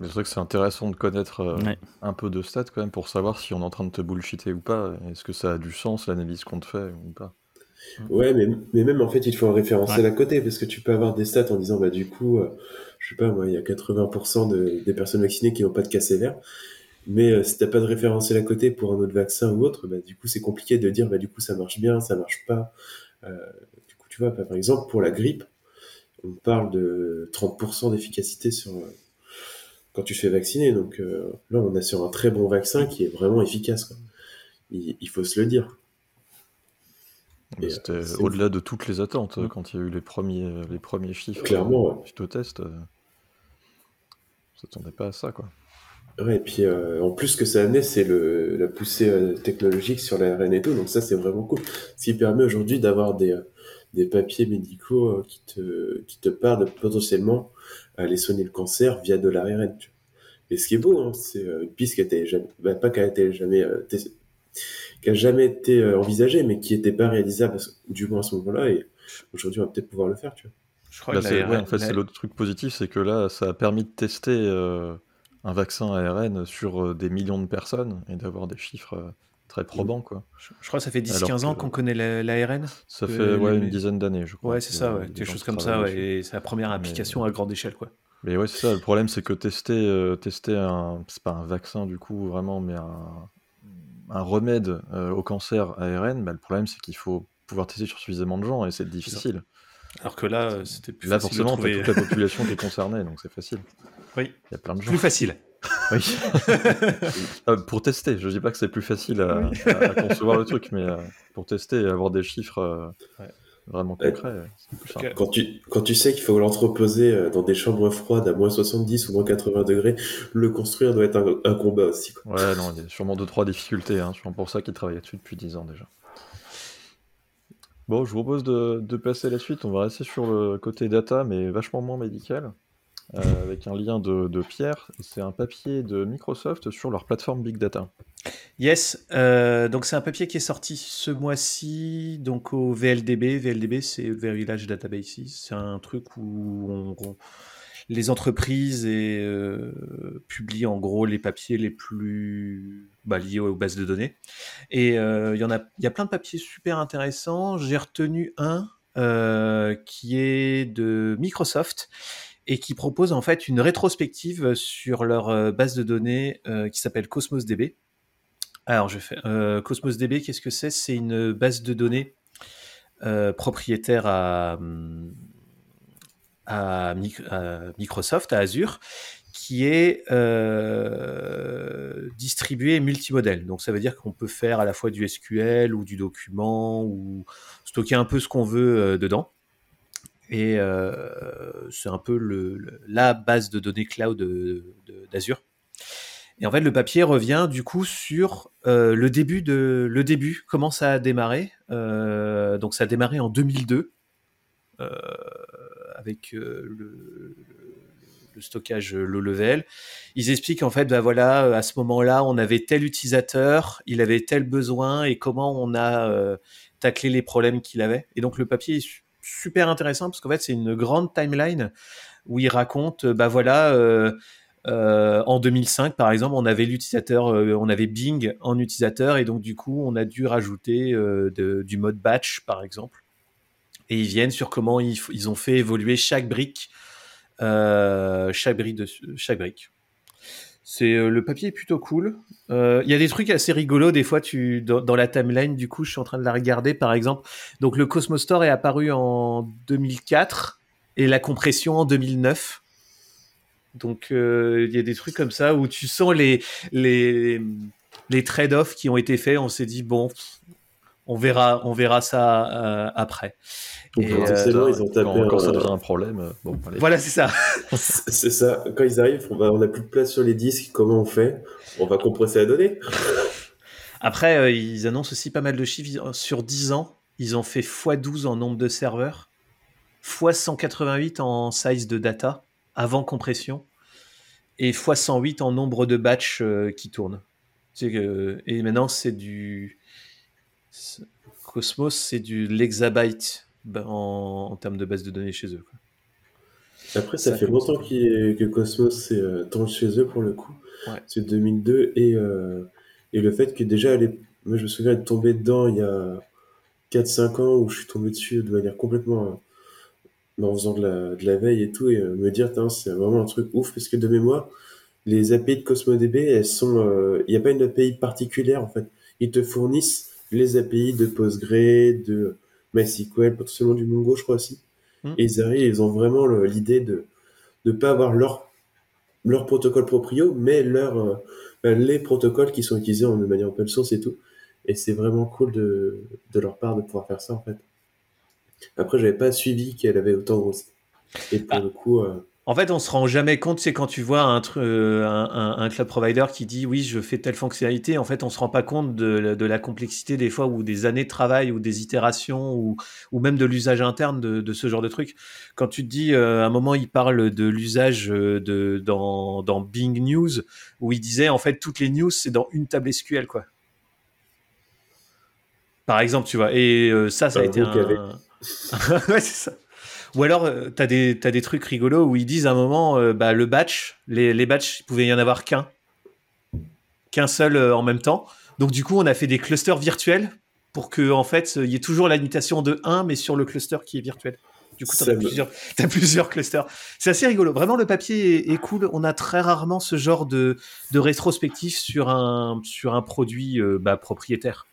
Mais c'est vrai que c'est intéressant de connaître euh, Ouais. un peu de stats quand même pour savoir si on est en train de te bullshiter ou pas. Est-ce que ça a du sens l'analyse qu'on te fait ou pas? Ouais, mais, mais même en fait, il faut un référentiel Ouais. à côté parce que tu peux avoir des stats en disant, bah, du coup, euh, je sais pas, moi, il y a 80% de, des personnes vaccinées qui n'ont pas de cas sévères. Mais euh, si t'as pas de référentiel à côté pour un autre vaccin ou autre, bah, du coup, c'est compliqué de dire, bah, du coup, ça marche bien, ça marche pas. Euh, du coup, tu vois, bah, par exemple, pour la grippe, on parle de 30% d'efficacité sur, euh, quand tu te fais vacciner. Donc euh, là, on est sur un très bon vaccin qui est vraiment efficace. quoi. Il, il faut se le dire. Et, C'était euh, au-delà de toutes les attentes Mm. quand il y a eu les premiers, les premiers chiffres Clairement, euh, ouais. suite au test. euh, on s'attendait pas à ça, quoi. Ouais, et puis euh, en plus ce que ça amenait, c'est le, la poussée euh, technologique sur l'ARN et tout, donc ça c'est vraiment cool. Ce qui permet aujourd'hui d'avoir des, euh, des papiers médicaux euh, qui, te, qui te parlent de aller soigner le cancer via de l'ARN. Et ce qui est beau, hein, c'est euh, une piste qui a été jamais, bah, pas qui a été jamais, euh, tes- qui a jamais été euh, envisagée, mais qui n'était pas réalisable, du moins à ce moment-là, et aujourd'hui on va peut-être pouvoir le faire, tu vois. Je crois Là, que c'est- la- ouais, en fait, c'est l'autre truc positif, c'est que là, ça a permis de tester euh, un vaccin ARN sur euh, des millions de personnes et d'avoir des chiffres euh, très probants, quoi. je, je crois que ça fait 10-15 Alors ans qu'on connaît la- l'ARN. Ça fait ouais, une dizaine d'années, je crois. Ouais, c'est ça, ouais, des choses comme ça, et c'est la première Mais- application à grande échelle, quoi. Mais ouais, c'est ça. Le problème, c'est que tester, euh, tester un, c'est pas un vaccin du coup vraiment, mais un, un remède euh, au cancer ARN, bah, le problème, c'est qu'il faut pouvoir tester sur suffisamment de gens et c'est difficile. Alors que là, euh, c'était plus Là, facile de forcément, t'as trouver. toute la population qui est concernée, donc c'est facile. Oui. Il y a plein de gens. Plus facile. Oui. Euh, pour tester, je dis pas que c'est plus facile à, Oui. à- à concevoir le truc, mais euh, pour tester et avoir des chiffres euh, Ouais. vraiment Ouais. concrets, c'est plus simple. Quand tu, quand tu sais qu'il faut l'entreposer dans des chambres froides à moins 70 ou moins 80 degrés, le construire doit être un, un combat aussi. Quoi. Ouais, non, il y a sûrement deux, trois difficultés. Hein. sûrement pour ça qu'ils travaillent dessus depuis 10 ans déjà. Bon, je vous propose de, de passer à la suite. On va rester sur le côté data, mais vachement moins médical, euh, avec un lien de, Pierre. C'est un papier de Microsoft sur leur plateforme Big Data. Yes, euh, donc c'est un papier qui est sorti ce mois-ci, donc au VLDB. VLDB, c'est Very Large Databases. C'est un truc où les entreprises et, euh, publient en gros les papiers les plus bah, liés aux bases de données. Et il y a, y a plein de papiers super intéressants. J'ai retenu un qui est de Microsoft et qui propose en fait une rétrospective sur leur euh, base de données euh, qui s'appelle Cosmos DB. Alors, je fais euh, Cosmos DB. Qu'est-ce que c'est? C'est une base de données euh, propriétaire à, hum, à, Mic- à Microsoft, à Azure, qui est euh, distribuée multimodèle. Donc, ça veut dire qu'on peut faire à la fois du SQL ou du document ou stocker un peu ce qu'on veut euh, dedans. Et euh, c'est un peu la base de données cloud de- d'Azure. Et en fait, le papier revient du coup sur euh, le début de le début, comment ça a démarré. Euh, donc ça a démarré en 2002 euh, avec euh, le, stockage low level. Ils expliquent en fait, bah voilà, à ce moment-là, on avait tel utilisateur, il avait tel besoin et comment on a euh, taclé les problèmes qu'il avait. Et donc le papier super intéressant parce qu'en fait c'est une grande timeline où il raconte, bah voilà. euh, euh, en 2005, par exemple, on avait l'utilisateur, euh, on avait Bing en utilisateur, et donc du coup, on a dû rajouter euh, du mode batch, par exemple. Et ils viennent sur comment ils, ils ont fait évoluer chaque brique euh, chaque brique. De, chaque brique. C'est euh, le papier est plutôt cool. Euh, Il y a des trucs assez rigolos des fois. Tu dans, dans, la timeline du coup, je suis en train de la regarder par exemple. Donc le Cosmos Store est apparu en 2004 et la compression en 2009. Donc il y a des trucs comme ça où tu sens les les les trade-offs qui ont été faits. On s'est dit bon, on verra, on verra ça euh, après. Et, euh, ils ont tapé quand, quand, ça devient un problème. euh, Bon, allez. Voilà, c'est ça. c'est ça. Quand ils arrivent, on, va, on a plus de place sur les disques. Comment on fait? On va compresser la donnée. Après, euh, ils annoncent aussi pas mal de chiffres. Sur 10 ans, ils ont fait x12 en nombre de serveurs, x188 en size de data avant compression, et x108 en nombre de batchs euh, qui tournent. Que, et maintenant, c'est du. Cosmos, c'est du l'exabyte en, en, termes de base de données chez eux. Quoi. Après, ça, ça fait longtemps qu que Cosmos c'est euh, chez eux pour le coup. Ouais. C'est 2002 et, euh, et le fait que déjà, elle est... moi je me souviens être tombé dedans il y a 4-5 ans où je suis tombé dessus de manière complètement euh, en faisant de la, de la veille et tout et me dire, c'est vraiment un truc ouf parce que de mémoire, les API de CosmoDB, elles sont, euh, il n'y a pas une API particulière en fait. Ils te fournissent les API de Postgre, de MySQL, potentiellement du Mongo, je crois aussi. Mmh. Et ils arrivent, ils ont vraiment l'idée de ne pas avoir leur, leur protocole proprio, mais leur, euh, les protocoles qui sont utilisés en, de manière open source et tout. Et c'est vraiment cool de, de leur part de pouvoir faire ça en fait. Après, j'avais pas suivi qu'elle avait autant grossi. Et pour ah. le coup. Euh, en fait, on se rend jamais compte, c'est quand tu vois un, euh, un, un, cloud provider qui dit oui, je fais telle fonctionnalité. En fait, on se rend pas compte de, de la complexité des fois ou des années de travail ou des itérations ou, ou même de l'usage interne de, de, ce genre de truc. Quand tu te dis, euh, à un moment, il parle de l'usage de dans, dans Bing News où il disait en fait toutes les news c'est dans une table SQL quoi. Par exemple, tu vois. Et euh, ça, ça a été un. ouais, c'est ça. Ou alors, euh, tu as, as, des trucs rigolos où ils disent à un moment, euh, bah, le batch, les, les batchs, il pouvait y en avoir qu'un. Qu'un seul euh, en même temps. Donc, du coup, on a fait des clusters virtuels pour que, en fait, il y ait toujours la limitation de 1, mais sur le cluster qui est virtuel. Du coup, tu as, plusieurs, as plusieurs clusters. C'est assez rigolo. Vraiment, le papier est, est, cool. On a très rarement ce genre de, de rétrospectif sur un, sur un produit euh, bah, propriétaire.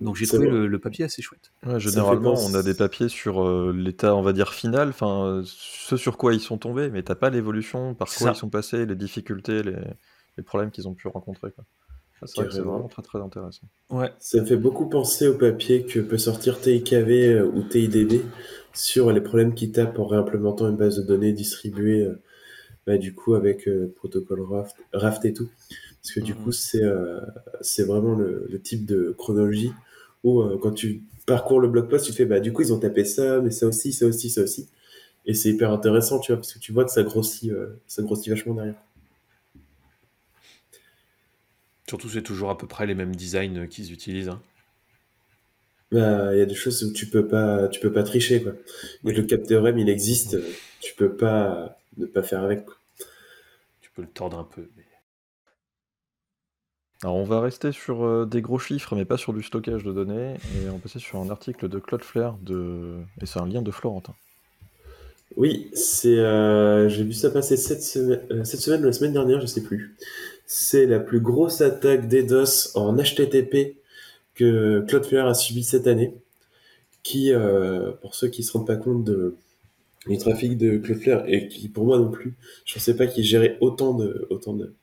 Donc j'ai trouvé le, le, papier assez chouette. Ouais, généralement, on a des papiers sur euh, l'état, on va dire, final, enfin, euh, ce sur quoi ils sont tombés, mais t'as pas l'évolution, par quoi ça. ils sont passés, les difficultés, les, les problèmes qu'ils ont pu rencontrer. C'est vrai vraiment très très intéressant. Ouais. Ça me fait beaucoup penser au papier que peut sortir TIKV euh, ou TIDB sur les problèmes qu'ils tapent en réimplémentant une base de données distribuée, euh, bah, du coup, avec euh, protocole Raft, Raft et tout. Parce que du mmh. coup, c'est euh, vraiment le, le, type de chronologie où euh, quand tu parcours le blog post, tu fais bah du coup ils ont tapé ça, mais ça aussi, ça aussi, ça aussi. Et c'est hyper intéressant, tu vois, parce que tu vois que ça grossit, euh, ça grossit vachement derrière. Surtout, c'est toujours à peu près les mêmes designs qu'ils utilisent. Hein. Bah, il y a des choses où tu peux pas, tu peux pas tricher, quoi. Oui. le cap théorème, il existe, tu peux pas ne pas faire avec, quoi. Tu peux le tordre un peu. Mais... Alors on va rester sur euh, des gros chiffres, mais pas sur du stockage de données, et on va passer sur un article de Cloudflare, de... et c'est un lien de Florentin. Oui, c'est, euh, j'ai vu ça passer cette semaine, euh, cette semaine ou la semaine dernière, je sais plus. C'est la plus grosse attaque DDoS en HTTP que Cloudflare a subi cette année, qui, pour ceux qui se rendent pas compte du trafic de Cloudflare, et qui pour moi non plus, je pensais pas qu'il gérait autant de, autant de,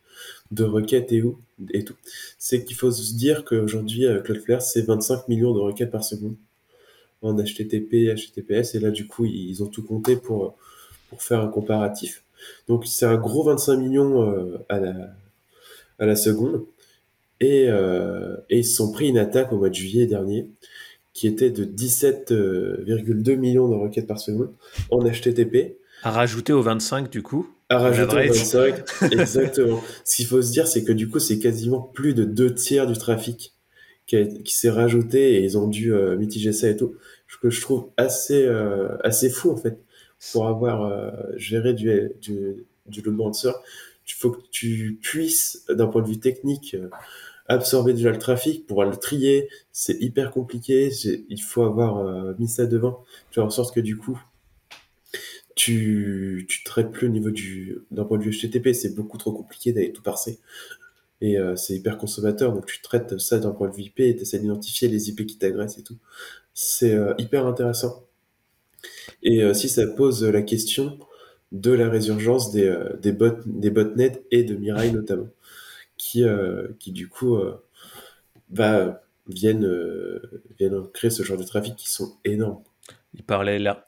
de requêtes et, où, et tout, c'est qu'il faut se dire qu'aujourd'hui, Cloudflare, c'est 25 millions de requêtes par seconde en HTTP, HTTPS, et là, du coup, ils ont tout compté pour, pour faire un comparatif. Donc, c'est un gros 25 millions euh, à, la, à la seconde, et, euh, et ils se sont pris une attaque au mois de juillet dernier, qui était de 17,2 millions de requêtes par seconde en HTTP. À rajouter aux 25, du coup à rajouter 25, exactement. Ce qu'il faut se dire, c'est que du coup, c'est quasiment plus de deux tiers du trafic qui, qui s'est rajouté et ils ont dû euh, mitiger ça et tout. Ce que je trouve assez, euh, assez fou, en fait, pour avoir euh, géré du, du, du load balancer. Il faut que tu puisses, d'un point de vue technique, euh, absorber déjà le trafic, pour le trier. C'est hyper compliqué. Il faut avoir euh, mis ça devant, faire en sorte que du coup, tu, tu traites plus au niveau du d'un point de vue HTTP, c'est beaucoup trop compliqué d'aller tout parser. Et euh, c'est hyper consommateur, donc tu traites ça d'un point de vue IP et tu essaies d'identifier les IP qui t'agressent et tout. C'est euh, hyper intéressant. Et euh, si ça pose la question de la résurgence des, euh, des, bot, des botnets et de Mirai notamment, qui, euh, qui du coup bah, viennent, viennent créer ce genre de trafic qui sont énormes. Il parlait là.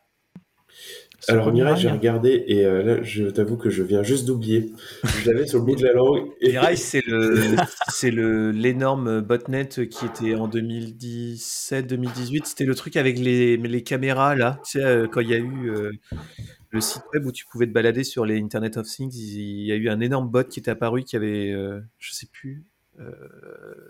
Alors Mirai, j'ai regardé et euh, là, je t'avoue que je viens juste d'oublier. Je l'avais sur le bout de la langue. Et... Mirai, c'est le, c'est le l'énorme botnet qui était en 2017-2018. C'était le truc avec les, les caméras là. Tu sais, euh, quand il y a eu euh, le site web où tu pouvais te balader sur les Internet of Things, il y a eu un énorme bot qui est apparu qui avait, euh, je sais plus,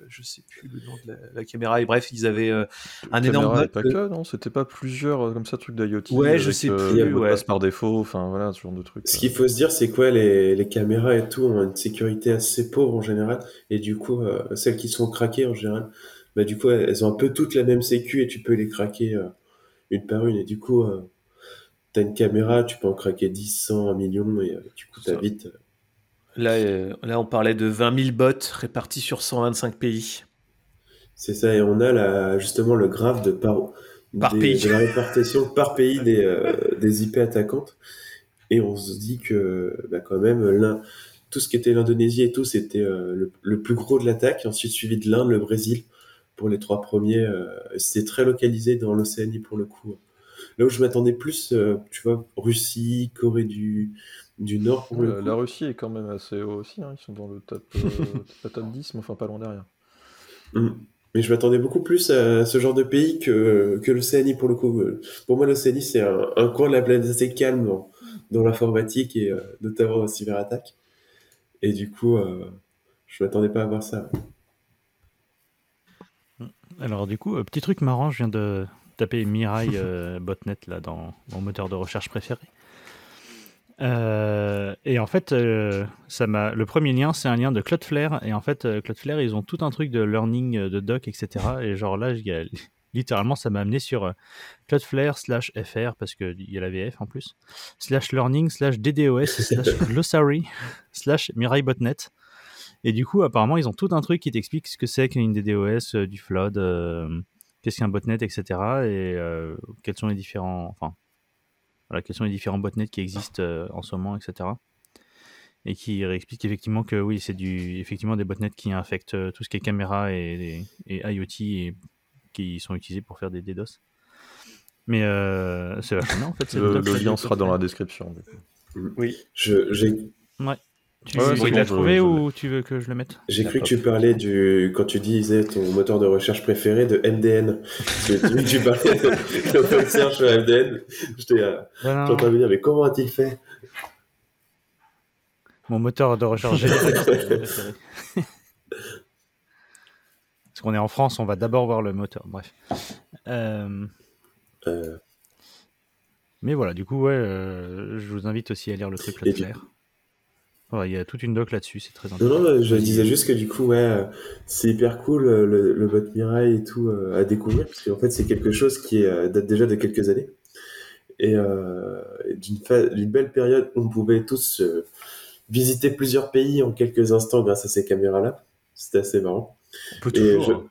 je sais plus le nom de la, la caméra. Et bref, ils avaient euh, un énorme et pas euh, que, non C'était pas plusieurs euh, comme ça trucs d'IoT Ouais, je sais euh, plus, ouais. passe par défaut, enfin voilà, ce genre de trucs. Ce euh. qu'il faut se dire, c'est quoi les, les caméras et tout ont une sécurité assez pauvre en général. Et du coup, euh, celles qui sont craquées en général, bah du coup, elles ont un peu toutes la même sécu et tu peux les craquer euh, une par une. Et du coup, euh, t'as une caméra, tu peux en craquer 10, 100, 1 million et euh, du coup, t'as vite. Euh, Là, euh, là, on parlait de 20 000 bots répartis sur 125 pays. C'est ça. Et on a là, justement le graphe de par, Par des- pays. de la répartition par pays des, euh, des IP attaquantes. Et on se dit que bah, quand même, tout ce qui était l'Indonésie et tout, c'était euh, le, le plus gros de l'attaque. Ensuite, suivi de l'Inde, le Brésil pour les trois premiers. c'était très localisé dans l'Océanie pour le coup. Là où je m'attendais plus, tu vois, Russie, Corée du, du Nord pour le La, coup. la Russie est quand même assez haut aussi, hein, ils sont dans le top, euh, pas top 10, mais enfin pas loin derrière. Mm. Mais je m'attendais beaucoup plus à ce genre de pays que, que l'Océanie pour le coup. Pour moi, l'Océanie, c'est un, un coin de la planète assez calme dans, dans l'informatique et euh, notamment en cyberattaque. Et du coup, euh, je m'attendais pas à voir ça. Alors du coup, euh, petit truc marrant, je viens de taper Mirai euh, botnet là dans mon moteur de recherche préféré. Euh, et en fait, euh, ça m'a. Le premier lien, c'est un lien de Cloudflare. Et en fait, euh, Cloudflare, ils ont tout un truc de learning de doc, etc. Et genre là, il y a- littéralement, ça m'a amené sur Cloudflare slash fr parce qu'il y a la VF en plus slash learning slash DDoS slash glossary slash Mirai botnet. Et du coup, apparemment, ils ont tout un truc qui t'explique ce que c'est qu'une DDoS, du flood, qu'est-ce qu'un botnet, etc. Et quels sont les différents, enfin, voilà, quels sont les différents botnets qui existent euh, en ce moment, etc. Et qui explique effectivement que oui, c'est du, effectivement des botnets qui infectent euh, tout ce qui est caméra et, et IoT et qui sont utilisés pour faire des DDoS. Mais euh, c'est vachement bien en fait. Le, lien sera dans la description. du coup. Oui. Je, j'ai, Ouais, tu l'as bon, trouvé je ou tu veux que je le mette j'ai cru que tu parlais du, quand tu disais ton moteur de recherche préféré de MDN. Tu, tu parlais de l'open search MDN. J'étais, euh, j'étais en train de me dire, mais comment a-t-il fait? Mon moteur de recherche. Parce qu'on est en France, on va d'abord voir le moteur. Bref. Euh, Euh, mais voilà, du coup, ouais, euh, je vous invite aussi à lire le truc du- Cloudflare. Ouais, Il y a toute une doc là-dessus, c'est très Non, intéressant. non, je Vas-y. disais juste que du coup, ouais, euh, c'est hyper cool euh, le, le bot Mirai et tout euh, à découvrir, parce qu'en fait, c'est quelque chose qui est, euh, date déjà de quelques années. Et euh, et d'une belle période où on pouvait tous euh, visiter plusieurs pays en quelques instants grâce à ces caméras-là. C'était assez marrant. On peut Et toujours. je- hein.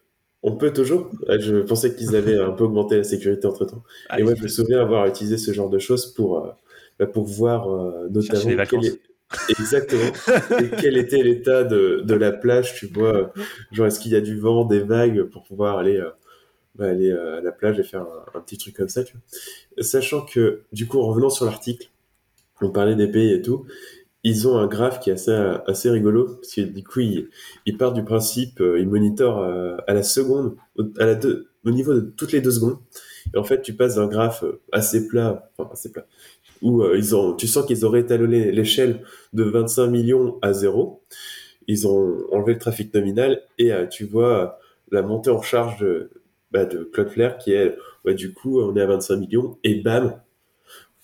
On peut toujours. Ouais, Je pensais qu'ils avaient un peu augmenté la sécurité entre temps. Ah, et ouais, je me souviens avoir utilisé ce genre de choses pour, euh, bah, pour voir euh, Chercher notamment les quel vacances. est- exactement et quel était l'état de, de la plage. Tu vois, genre est-ce qu'il y a du vent, des vagues pour pouvoir aller, euh, bah, aller euh, à la plage et faire un, petit truc comme ça. Tu vois. Sachant que du coup, en revenant sur l'article, on parlait des pays et tout. Ils ont un graphe qui est assez, assez rigolo, parce que du coup, ils, partent du principe, euh, ils monitorent à la seconde, à la deux, au niveau de toutes les deux secondes. Et en fait, tu passes d'un graphe assez plat, enfin assez plat, où euh, ils ont, tu sens qu'ils auraient étalonné l'échelle de 25 millions à zéro. Ils ont enlevé le trafic nominal et euh, tu vois euh, la montée en charge de, bah, de Cloudflare qui est, ouais, du coup, on est à 25 millions et bam,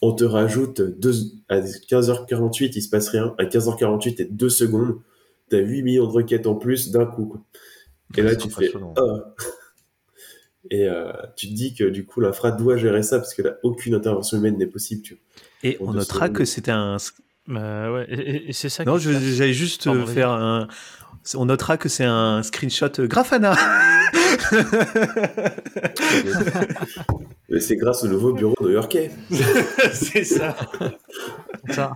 on te rajoute deux, à 15h48, il se passe rien. À 15h48 et 2 secondes, t'as 8 millions de requêtes en plus d'un coup. Quoi. Et là, tu fais, ah. Et euh, tu te dis que du coup, l'infra doit gérer ça parce que là, aucune intervention humaine n'est possible. Tu vois. Et on notera que c'était un. Bah ouais, et, et- et c'est ça. Non, j'allais juste euh, faire un. On notera que c'est un screenshot euh, Grafana. Et c'est grâce au nouveau bureau new-yorkais. c'est ça. ça.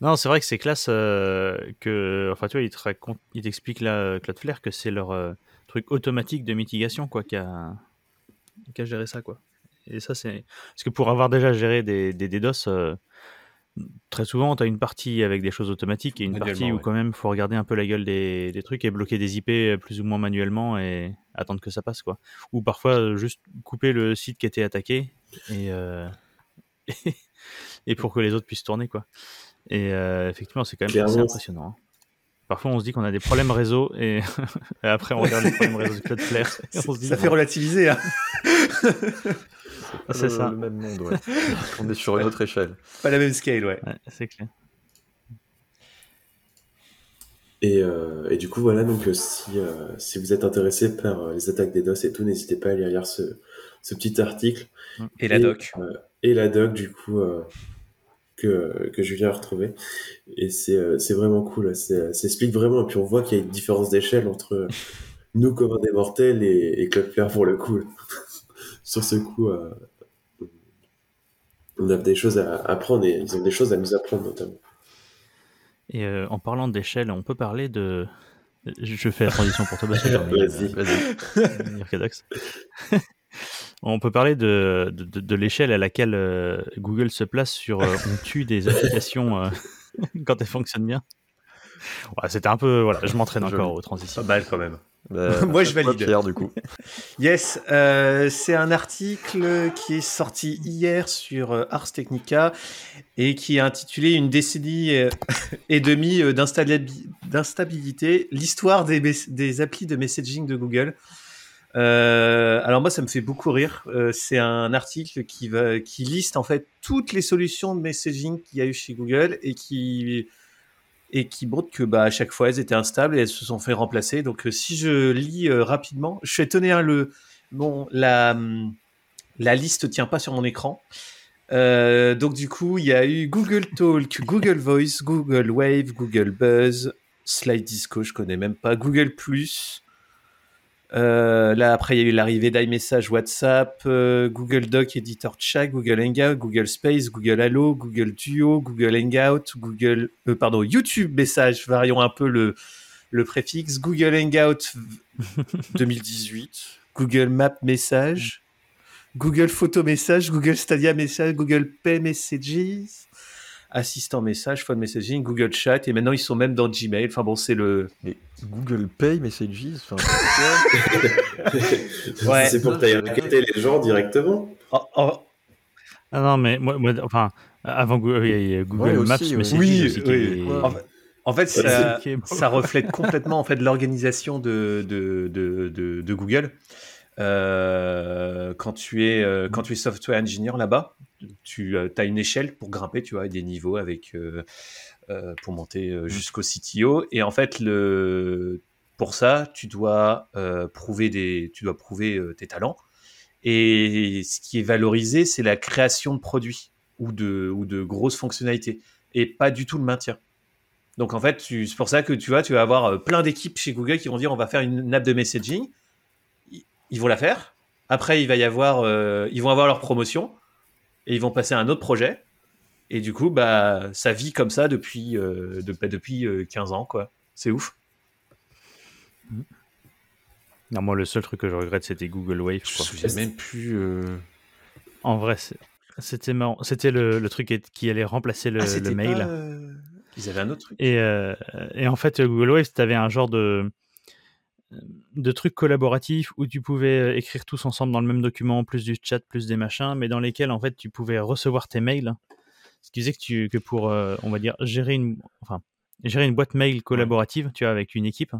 non, c'est vrai que c'est classe euh, que. Enfin, tu vois, il te raconte, il t'explique là, euh, Claude Flair, que c'est leur euh, truc automatique de mitigation, quoi, qui a, qui a géré ça, quoi. Et ça, c'est. Parce que pour avoir déjà géré des, des DDoS, euh, très souvent, tu as une partie avec des choses automatiques et une partie où, ouais. quand même, faut regarder un peu la gueule des, des trucs et bloquer des IP plus ou moins manuellement et attendre que ça passe, quoi. Ou parfois, euh, juste couper le site qui était attaqué et. euh, et pour que les autres puissent tourner quoi. Et euh, effectivement, c'est quand même assez impressionnant. hein. Parfois, on se dit qu'on a des problèmes réseau et, et après on regarde les problèmes réseau de Claude Flair. et on se dit, Ça fait relativiser. Hein. c'est le, ça. le même monde, ouais. on est sur une autre échelle. Pas la même scale, ouais. Ouais, c'est clair. Et, euh, et du coup, voilà, donc euh, si, euh, si vous êtes intéressé par euh, les attaques des DOS et tout, n'hésitez pas à aller lire ce, ce petit article. Et la doc. euh, et la doc, du coup, euh, que, que Julien a retrouvé. Et c'est euh, c'est vraiment cool, ça explique vraiment. Et puis on voit qu'il y a une différence d'échelle entre nous comme des mortels et, et Claire pour le coup. Sur ce coup, euh, on a des choses à apprendre et ils ont des choses à nous apprendre notamment. Et euh, en parlant d'échelle, on peut parler de. Je fais la transition pour toi, parce que j'en ai, Vas-y. euh, Mirkadox. On peut parler de, de, de- de l'échelle à laquelle euh, Google se place sur euh, on tue des applications euh, quand elles fonctionnent bien. Ouais, C'était un peu. Voilà, je m'entraîne encore aux Pas transitions. mal quand même. Bah, Moi, je valide. Pierre, du coup. Yes, euh, c'est un article qui est sorti hier sur Ars Technica et qui est intitulé Une décennie et demie d'instabilité, l'histoire des, des applis de messaging de Google. Euh, alors moi, ça me fait beaucoup rire. Euh, c'est un article qui, liste en fait toutes les solutions de messaging qu'il y a eu chez Google et qui et qui montre que bah, à chaque fois elles étaient instables et elles se sont fait remplacer. Donc euh, si je lis rapidement, je suis étonné, le, bon, la, hum, la liste tient pas sur mon écran. Donc du coup, il y a eu Google Talk, Google Voice, Google Wave, Google Buzz, Slide Disco, je connais même pas, Google Plus. Euh, là après, il y a eu l'arrivée d'iMessage, WhatsApp, euh, Google Doc, Editor Chat, Google Hangout, Google Space, Google Allo, Google Duo, Google Hangout, Google, euh, pardon, YouTube Message, varions un peu le, le préfixe, Google Hangout 2018, Google Map Message, Google Photo Message, Google Stadia Message, Google Pay Messages, Assistant Message, Phone Messaging, Google Chat, et maintenant ils sont même dans Gmail. Enfin bon, c'est le. Mais Google Pay Messages, enfin, Ouais. c'est pour que tu ailles raqueter les gens directement. Oh, oh, Ah non, mais moi, moi, enfin, avant Google, il y a Google Ouais, aussi, Maps. Messages Oui, aussi oui. est- Ouais. En fait- En fait, Ouais, ça, reflète complètement en fait l'organisation de, de, de, de, de Google. Euh, quand tu es euh, quand tu es software engineer là-bas, tu as une échelle pour grimper, tu vois, et des niveaux avec euh, euh, pour monter euh, jusqu'au CTO. Et en fait, le pour ça, tu dois euh, prouver des, tu dois prouver euh, tes talents. Et ce qui est valorisé, c'est la création de produits ou de ou de grosses fonctionnalités, et pas du tout le maintien. Donc en fait, c'est pour ça que tu vois, tu vas avoir euh, plein d'équipes chez Google qui vont dire on va faire une app de messaging. Ils- vont la faire. Après, il va y avoir, euh, ils vont avoir leur promotion et ils vont passer à un autre projet. Et du coup, bah, ça vit comme ça depuis, euh, de- bah, depuis euh, 15 ans, quoi. C'est ouf. Non, moi, le seul truc que je regrette, c'était Google Wave. Je me souviens même plus. euh, En vrai, c'était marrant. C'était le, le truc qui allait remplacer le, ah, le mail. pas, euh, Ils avaient un autre truc. Et, euh, et en fait, Google Wave, tu avais un genre de, de truc collaboratif où tu pouvais euh, écrire tous ensemble dans le même document, plus du chat, plus des machins, mais dans lesquels, en fait, tu pouvais recevoir tes mails. Ce qui faisait que, tu, que pour, euh, on va dire, gérer une, enfin, gérer une boîte mail collaborative, tu vois, avec une équipe,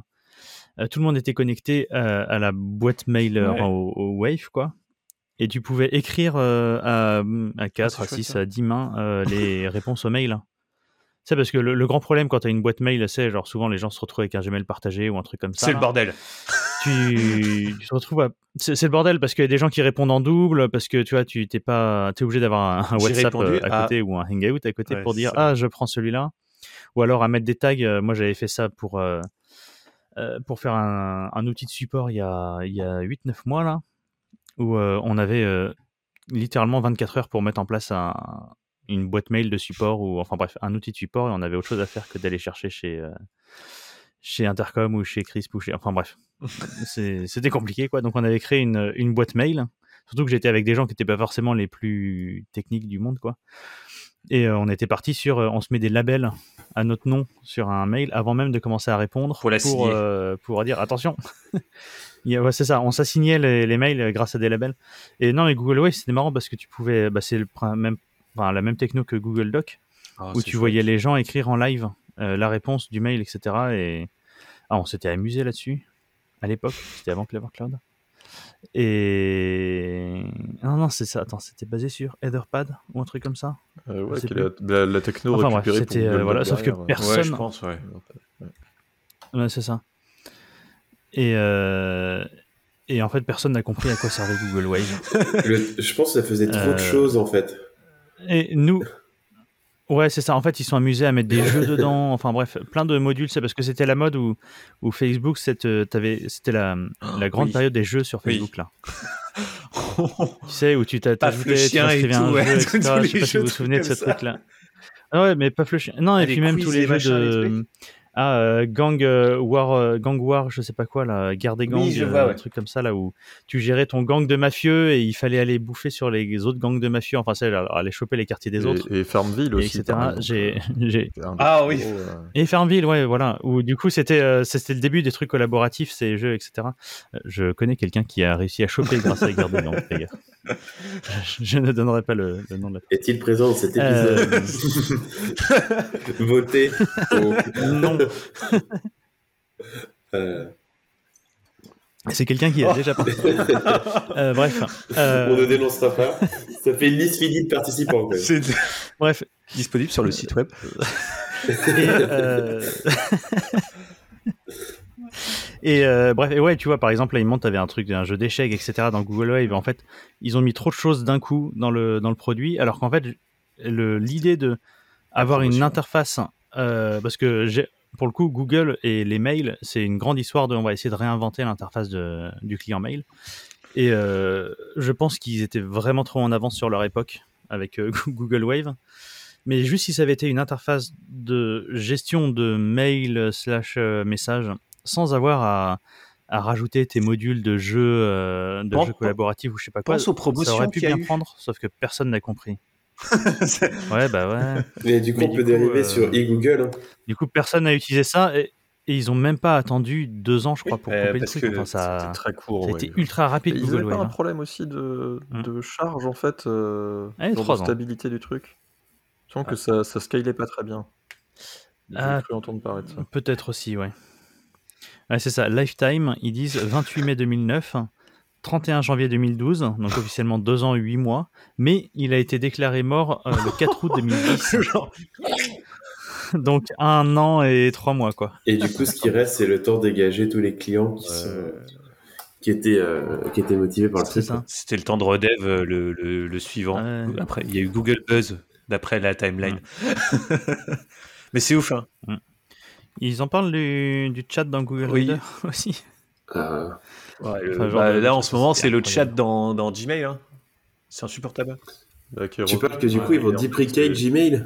euh, tout le monde était connecté à, à la boîte mail, Ouais. enfin, au, au Wave, quoi. Et tu pouvais écrire euh, à, à 4, c'est à chouette, 6, ça. à 10 mains les réponses aux mails. C'est parce que le, le grand problème quand tu as une boîte mail, c'est genre souvent les gens se retrouvent avec un Gmail partagé ou un truc comme ça. C'est le bordel. tu, tu te retrouves à... C'est le bordel parce qu'il y a des gens qui répondent en double, parce que tu vois, tu t'es pas, t'es obligé d'avoir un, WhatsApp euh, à côté ou un Hangout à côté Ouais, pour dire ah je prends celui-là, ou alors à mettre des tags. euh, Moi j'avais fait ça pour euh, euh, pour faire un, un outil de support il y a il y a 8-9 mois là, où euh, on avait euh, littéralement 24 heures pour mettre en place un, une boîte mail de support ou enfin bref un outil de support et on avait autre chose à faire que d'aller chercher chez euh, chez Intercom ou chez Crisp ou chez enfin bref. C'était compliqué quoi. Donc on avait créé une, une boîte mail surtout que j'étais avec des gens qui n'étaient pas forcément les plus techniques du monde quoi. Et euh, on était parti sur euh, on se met des labels à notre nom sur un mail avant même de commencer à répondre Pour la euh, pour dire attention. Ouais, c'est ça. On s'assignait les, les mails grâce à des labels. Et non mais Google Wave c'était marrant parce que tu pouvais bah, c'est le même enfin, la même techno que Google Doc Ah, où tu chouette. voyais les gens écrire en live euh, la réponse du mail, etc. Et ah, on s'était amusé là-dessus à l'époque, c'était avant Clever Cloud. Et non, non, c'est ça. Attends, c'était basé sur Etherpad ou un truc comme ça. Euh, ouais, la, la- la techno Enfin, bref, récupérée pour c'était, euh, voilà, sauf que ouais. personne- Ouais, je pense, ouais. Ouais, c'est ça. Et euh, et en fait, personne n'a compris à quoi servait Google Wave. Le- je pense que ça faisait trop Euh, de choses en fait. Et nous. Ouais, c'est ça. En fait, ils sont amusés à mettre des jeux dedans. Enfin bref, plein de modules. C'est parce que c'était la mode où, où Facebook, euh, c'était la, la grande oui. période des jeux sur Oui. Facebook là. Tu sais, où tu t'a- Paf t'ajoutais, le tu inscrivais un ouais, jeu, etc. Je sais les pas si vous vous souvenez de ce truc-là. Ah ouais, mais Paf le chien. Non, et Ah, puis les même tous les les jeux les de. trucs. Ah, euh, Gang euh, War, euh, Gang War, je sais pas quoi, là, guerre des gangs, Oui, je euh, vois, ouais. un truc comme ça, là où tu gérais ton gang de mafieux et il fallait aller bouffer sur les autres gangs de mafieux, enfin, c'est aller choper les quartiers des Et- autres, Et, Farmville et aussi. etc. J'ai, j'ai, Ah oui. gros, euh, et Farmville, ouais, voilà. Où du coup, c'était euh, c'était le début des trucs collaboratifs, ces jeux, etc. Je connais quelqu'un qui a réussi à choper grâce à la guerre des gangs, d'ailleurs. Je, je ne donnerai pas le, le nom de la Est-il présent dans cet Euh, épisode? Votez au- Non, Euh, c'est quelqu'un qui a déjà participé. Euh, bref, euh, On ne dénoncera pas. Ça fait une liste finie de participants. bref. disponible sur le site web. Et, euh, et, euh, bref, et ouais, tu vois, par exemple, là, ils montent, t'avais un truc, un jeu d'échecs, etc. dans Google Wave. En fait, ils ont mis trop de choses d'un coup dans le, dans le produit, alors qu'en fait, l'idée de avoir une interface, euh, parce que j'ai, pour le coup, Google et les mails, c'est une grande histoire de, on va essayer de réinventer l'interface du client mail. Et euh, je pense qu'ils étaient vraiment trop en avance sur leur époque avec euh, Google Wave. Mais juste si ça avait été une interface de gestion de mail slash euh, message sans avoir à, à rajouter tes modules de jeux, euh, de Pense- jeux collaboratifs ou je sais pas quoi, Pense aux ça promotions aurait pu bien eu. prendre, sauf que personne n'a compris. Ouais, bah ouais. Mais du coup, Mais on du peut coup, dériver euh, sur e-Google. hein. Du coup, personne n'a utilisé ça et, et ils ont même pas attendu deux ans, je crois, pour euh, couper le parce truc. Enfin, ça, C'était très court. ouais. été ultra rapide, Et Ils Google avaient pas un problème aussi de, Mm. de charge en fait, euh, de trois ans. stabilité du truc. Je sens que ça, ça scalait pas très bien. J'ai Ah. cru entendre parler de ça. Peut-être aussi, ouais. Ouais, c'est ça. Lifetime, ils disent 28 mai 2009, 31 janvier 2012, donc officiellement 2 ans et 8 mois, mais il a été déclaré mort euh, le 4 août 2010, Genre, donc un an et 3 mois, quoi. Et du coup, ce qui reste, c'est le temps de dégager tous les clients qui, sont, euh, qui, étaient, euh, qui étaient motivés par le C'est truc. ça. C'était le temps de redev euh, le, le, le suivant. Après, il y a eu Google Buzz d'après la timeline. Mais c'est ouf, hein. Ils en parlent du, du chat dans Google Oui. Reader aussi. Ah, Ouais, le- Enfin, genre bah, de- là, en ce moment, c'est le chat dans, dans Gmail. Hein. C'est insupportable. Bah, tu re- parles que du coup, Ouais, ils vont deprecater Gmail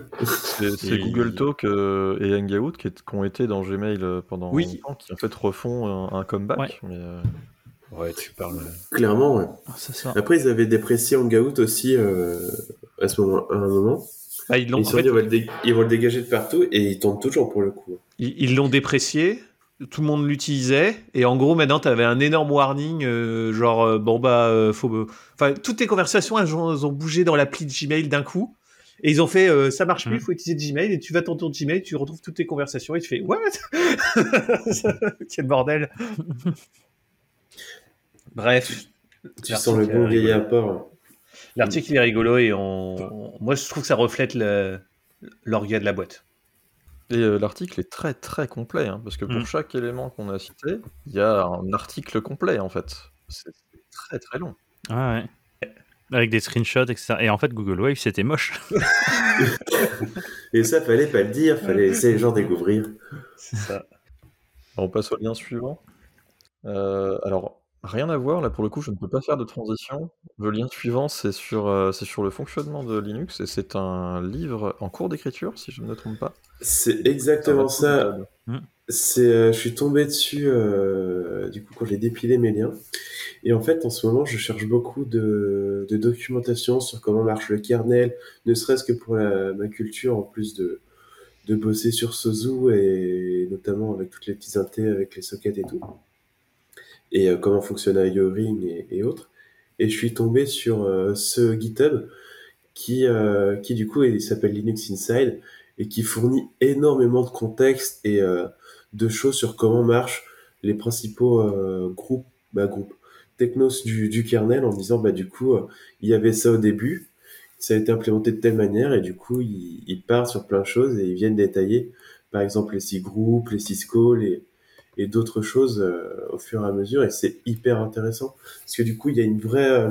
C'est Google Talk euh, et Hangout qui, est- qui ont été dans Gmail euh, pendant Oui. longtemps, qui en fait refont un, un comeback. Ouais. Mais, euh, Ouais, tu parles. Clairement, ouais. Ah, ça. Après, ils avaient déprécié Hangout aussi euh, à, ce moment, à un moment. Bah, ils l'ont Ils se en sont fait, dit, on va le dé- ils vont le dégager de partout et ils tombent toujours pour le coup. ils l'ont déprécié. Tout le monde l'utilisait. Et en gros maintenant tu avais un énorme warning euh, genre euh, bon bah euh, faut enfin toutes tes conversations elles ont, elles ont bougé dans l'appli de Gmail d'un coup. Et ils ont fait euh, ça marche plus il faut utiliser Gmail. Et tu vas dans ton Gmail tu retrouves toutes tes conversations et tu fais what? Quel bordel. Bref. Tu sens le bon vieil apport. l'article est rigolo et on, on- moi je trouve que ça reflète le- l'orga de la boîte Et euh, l'article est très très complet, hein, parce que pour Mm. chaque élément qu'on a cité, il y a un article complet en fait. C'est c'est très très long. Ah ouais. Avec des screenshots, etc. Et en fait, Google Wave, c'était moche. Et ça, fallait pas le dire, fallait laisser les gens découvrir. C'est ça. On passe au lien suivant. Euh, alors, rien à voir, là pour le coup, je ne peux pas faire de transition. Le lien suivant, c'est sur, euh, c'est sur le fonctionnement de Linux, et c'est un livre en cours d'écriture, si je ne me trompe pas. C'est exactement Ça temps. C'est, euh, je suis tombé dessus euh, du coup quand j'ai dépilé mes liens. Et en fait, en ce moment, je cherche beaucoup de, de documentation sur comment marche le kernel, ne serait-ce que pour la- ma culture, en plus de, de bosser sur Sozu et notamment avec toutes les petits intés, avec les sockets et tout. Et euh, comment fonctionne IO Ring et, et autres. Et je suis tombé sur euh, ce GitHub qui, euh, qui du coup s'appelle Linux Inside et qui fournit énormément de contexte et euh, de choses sur comment marchent les principaux euh, groupes, bah, groupes technos du, du kernel en disant bah du coup euh, il y avait ça au début, ça a été implémenté de telle manière et du coup il, il part sur plein de choses et ils viennent détailler par exemple les six groupes, les six calls et, et d'autres choses euh, au fur et à mesure et c'est hyper intéressant parce que du coup il y a une vraie euh,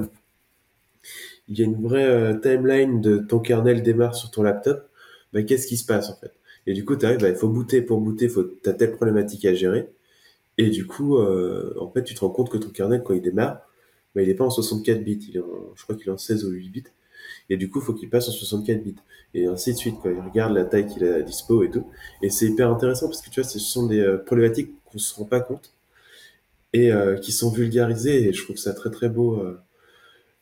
il y a une vraie euh, timeline de ton kernel démarre sur ton laptop, bah, qu'est-ce qui se passe en fait? Et du coup, tu arrives, bah, il faut booter, pour booter, faut, t'as telle problématique à gérer. Et du coup, en fait, tu te rends compte que ton kernel, quand il démarre, bah, il est pas en 64 bits, il est en, je crois qu'il est en 16 ou 8 bits. Et du coup, faut qu'il passe en 64 bits. Et ainsi de suite, quoi. Il regarde la taille qu'il a à dispo et tout. Et c'est hyper intéressant parce que tu vois, ce sont des problématiques se rend pas compte et euh, qui sont vulgarisées. Et je trouve ça très très beau. euh,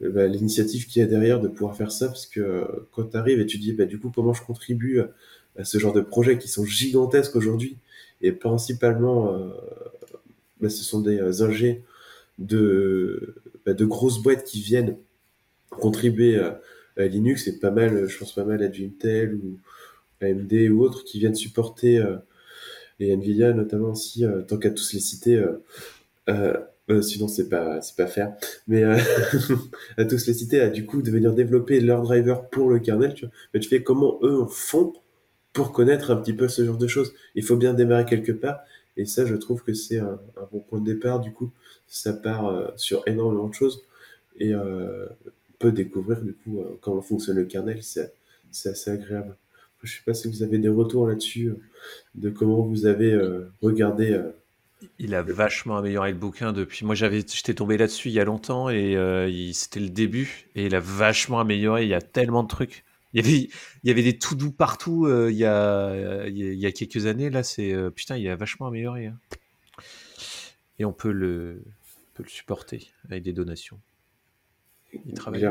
bah, l'initiative qu'il y a derrière de pouvoir faire ça, parce que euh, quand tu arrives et tu dis, bah, du coup, comment je contribue à, ce genre de projets qui sont gigantesques aujourd'hui, et principalement, bah, ce sont des ingés de, bah, de grosses boîtes qui viennent contribuer à, Linux, et pas mal, je pense pas mal à Intel ou AMD ou autres qui viennent supporter, et Nvidia notamment aussi, euh, tant qu'à tous les citer, euh, euh, sinon c'est pas c'est pas faire mais à tous les citer à du coup de venir développer leur driver pour le kernel tu vois. Mais tu fais comment eux font pour connaître un petit peu ce genre de choses? Il faut bien démarrer quelque part. Et ça je trouve que c'est un, bon point de départ du coup. Ça part sur énormément de choses. Et euh, on peut découvrir du coup comment fonctionne le kernel. C'est assez agréable je sais pas si vous avez des retours là-dessus euh, de comment vous avez euh, regardé euh, Il a vachement amélioré le bouquin depuis. Moi, j'avais, j'étais tombé là-dessus il y a longtemps et euh, il- c'était le début. Et il a vachement amélioré. Il y a tellement de trucs. Il y avait, il y avait des tout doux partout euh, il, y a, il y quelques années. Là, c'est euh, putain, il a vachement amélioré. hein. Et on peut le, on peut le supporter avec des donations. Il travaille.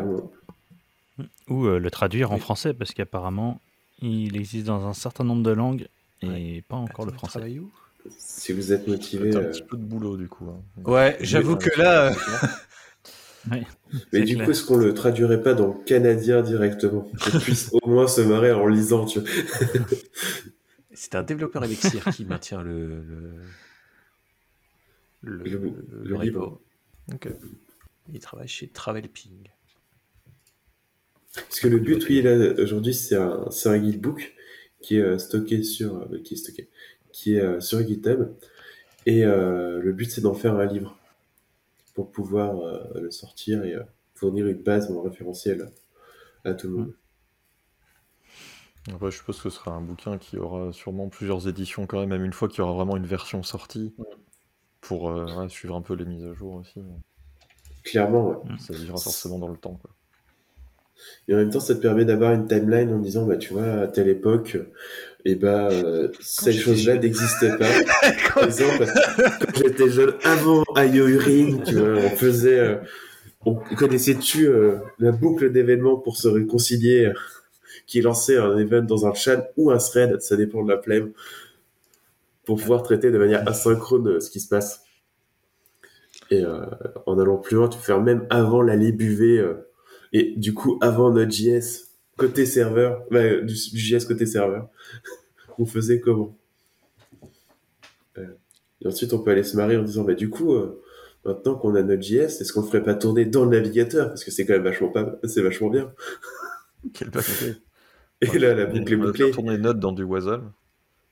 Ou euh, le traduire en français, parce qu'apparemment, il existe dans un certain nombre de langues et Ouais. pas encore le Attends, français. où si vous êtes motivé C'est un euh, petit peu de boulot du coup. hein. Ouais, j'avoue que là, euh, Ouais. Mais du clair. coup, est-ce qu'on le traduirait pas dans le canadien directement Qu'on puisse au moins se marrer en lisant, tu vois. c'est un développeur Elixir qui maintient le, le, le, Le- le le repo. livre. Ok. Il travaille chez Travelping. Parce que le but, oui, là, aujourd'hui, c'est un, c'est un guidebook qui est euh, stocké sur, euh, qui est stocké, qui est euh, sur GitHub. Et euh, le but, c'est d'en faire un livre pour pouvoir euh, le sortir et euh, fournir une base en référentiel à tout le monde. Après, je suppose que ce sera un bouquin qui aura sûrement plusieurs éditions quand même, même une fois qu'il y aura vraiment une version sortie, pour euh, ouais, suivre un peu les mises à jour aussi. Clairement, ouais. Ça vivra forcément dans le temps. Quoi. Et en même temps, ça te permet d'avoir une timeline en disant, bah, tu vois, à telle époque, et bah, euh, ces j'étais choses-là jeune. n'existaient pas. Par exemple, quand j'étais jeune, avant Ring, tu vois, on faisait, euh, on connaissait-tu euh, la boucle d'événements pour se réconcilier, euh, qui lançait un event dans un chat ou un thread, ça dépend de la plèbe, pour pouvoir traiter de manière asynchrone euh, ce qui se passe. Et euh, en allant plus loin, tu peux faire même avant la buvet euh, et du coup avant Node.js côté serveur, bah, du, du JS côté serveur, on faisait comment? Euh, Et ensuite, on peut aller se marier en disant, bah, du coup, euh, maintenant qu'on a Node.js, est-ce qu'on le ferait pas tourner dans le navigateur? Parce que c'est quand même vachement, pas, c'est vachement bien. Idée. Et là, la boucle est bouclée. tourner Node dans du Wasm.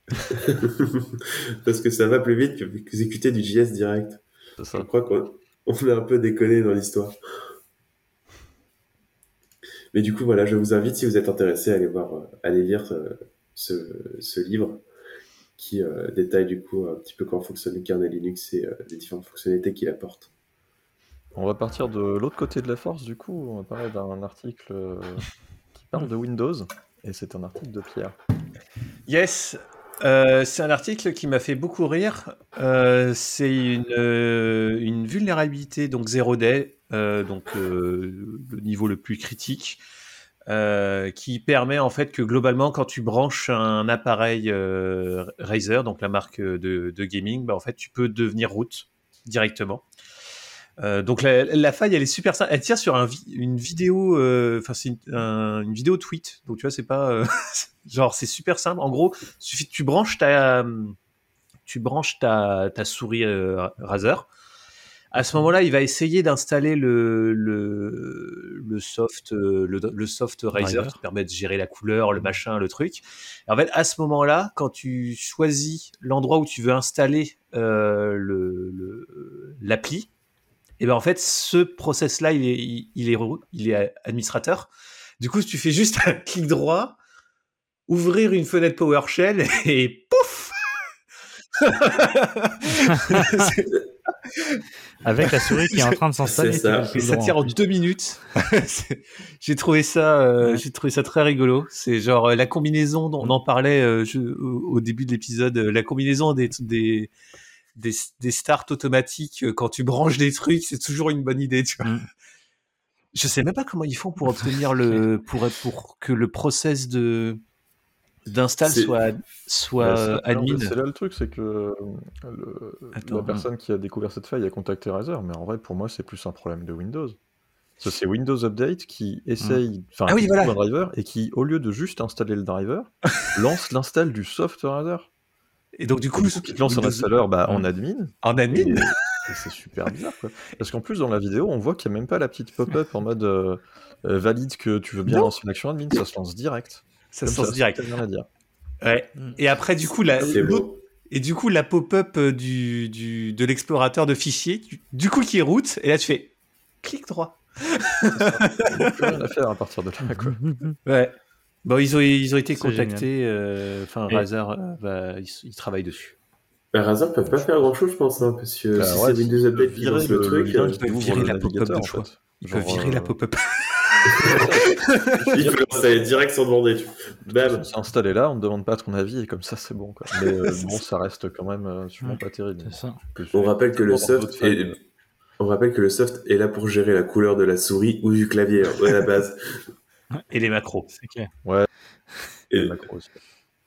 Parce que ça va plus vite que exécuter du JS direct. C'est Je ça. crois qu'on on a un peu déconné dans l'histoire. Mais du coup, voilà, je vous invite, si vous êtes intéressé, à aller voir, euh, à aller lire euh, ce, ce livre qui euh, détaille du coup un petit peu comment fonctionne le kernel Linux et euh, les différentes fonctionnalités qu'il apporte. On va partir de l'autre côté de la force, du coup. On va parler d'un article euh, qui parle de Windows. Et c'est un article de Pierre. Yes, euh, c'est un article qui m'a fait beaucoup rire. Euh, c'est une, euh, une vulnérabilité, donc zero day, euh, donc euh, le niveau le plus critique, euh, qui permet en fait que globalement, quand tu branches un appareil euh, Razer, donc la marque de, gaming, bah, en fait, tu peux devenir root directement. Euh, donc la, faille, elle est super simple. Elle tient sur une vidéo, euh, enfin c'est une, un- vidéo tweet. Donc tu vois, c'est pas euh, genre c'est super simple. En gros, suffit que tu branches ta, tu branches ta, souris euh, Razer. À ce moment-là, il va essayer d'installer le, le, le soft, euh, le, le soft Razer. qui permet de gérer la couleur, le machin, le truc. Et en fait, à ce moment-là, quand tu choisis l'endroit où tu veux installer euh, le- l'appli, et ben en fait, ce process-là, il est, il, il est, il est administrateur. Du coup, tu fais juste un clic droit, ouvrir une fenêtre PowerShell et pouf Avec la souris qui est en train de s'installer. Ça. ça tire en deux minutes. J'ai trouvé ça, euh, Ouais. j'ai trouvé ça très rigolo. C'est genre euh, la combinaison dont on en parlait euh, je- au, au début de l'épisode, euh, la combinaison des, des des, des starts automatiques euh, quand tu branches des trucs, c'est toujours une bonne idée. Tu vois. Mm. Je sais même pas comment ils font pour obtenir le pour pour que le process de d'install soit soit Bah, admin. C'est là le truc, c'est que euh, le- Attends, la personne qui a découvert cette faille a contacté Razer, mais en vrai, pour moi, c'est plus un problème de Windows. C'est Windows Update qui essaye, enfin, Ah oui, voilà. un driver et qui, au lieu de juste installer le driver, lance l'install du soft Razer. Et donc du coup, qui lance un Windows- installeur bah, en Mm. admin. en admin. et c'est super bizarre, quoi. Parce qu'en plus, dans la vidéo, on voit qu'il n'y a même pas la petite pop-up en mode euh, euh, valide que tu veux bien Non. lancer une action admin, ça se lance direct. Ça se lance direct. t'as rien à dire. Ouais. Mm. Et après, du coup, la, et du coup, la pop-up euh, du, du, de l'explorateur de fichiers, du, du coup, qui est root, et là, tu fais clic droit. Plus rien à faire à partir de là, quoi. Ouais. Bon, ils ont, ils ont été contactés, euh, enfin, Razer, euh, va- ils, ils travaillent dessus. Bah, Razer peuvent pas faire grand chose, je pense, hein, parce que Bah si ouais, c'est Windows Update qui lance le, truc, qui peuvent virer le la pop-up en fait. Ils peuvent virer la pop-up. il faut l'installer direct sans demander. Bam. C'est installé là, on ne demande pas ton avis et comme ça c'est bon. Quoi. Mais euh, bon, ça reste quand même euh, sûrement pas terrible. Ça. On rappelle que le soft est... On rappelle que le soft est là pour gérer la couleur de la souris ou du clavier hein, à la base. Et les macros. C'est clair. Et- macro aussi.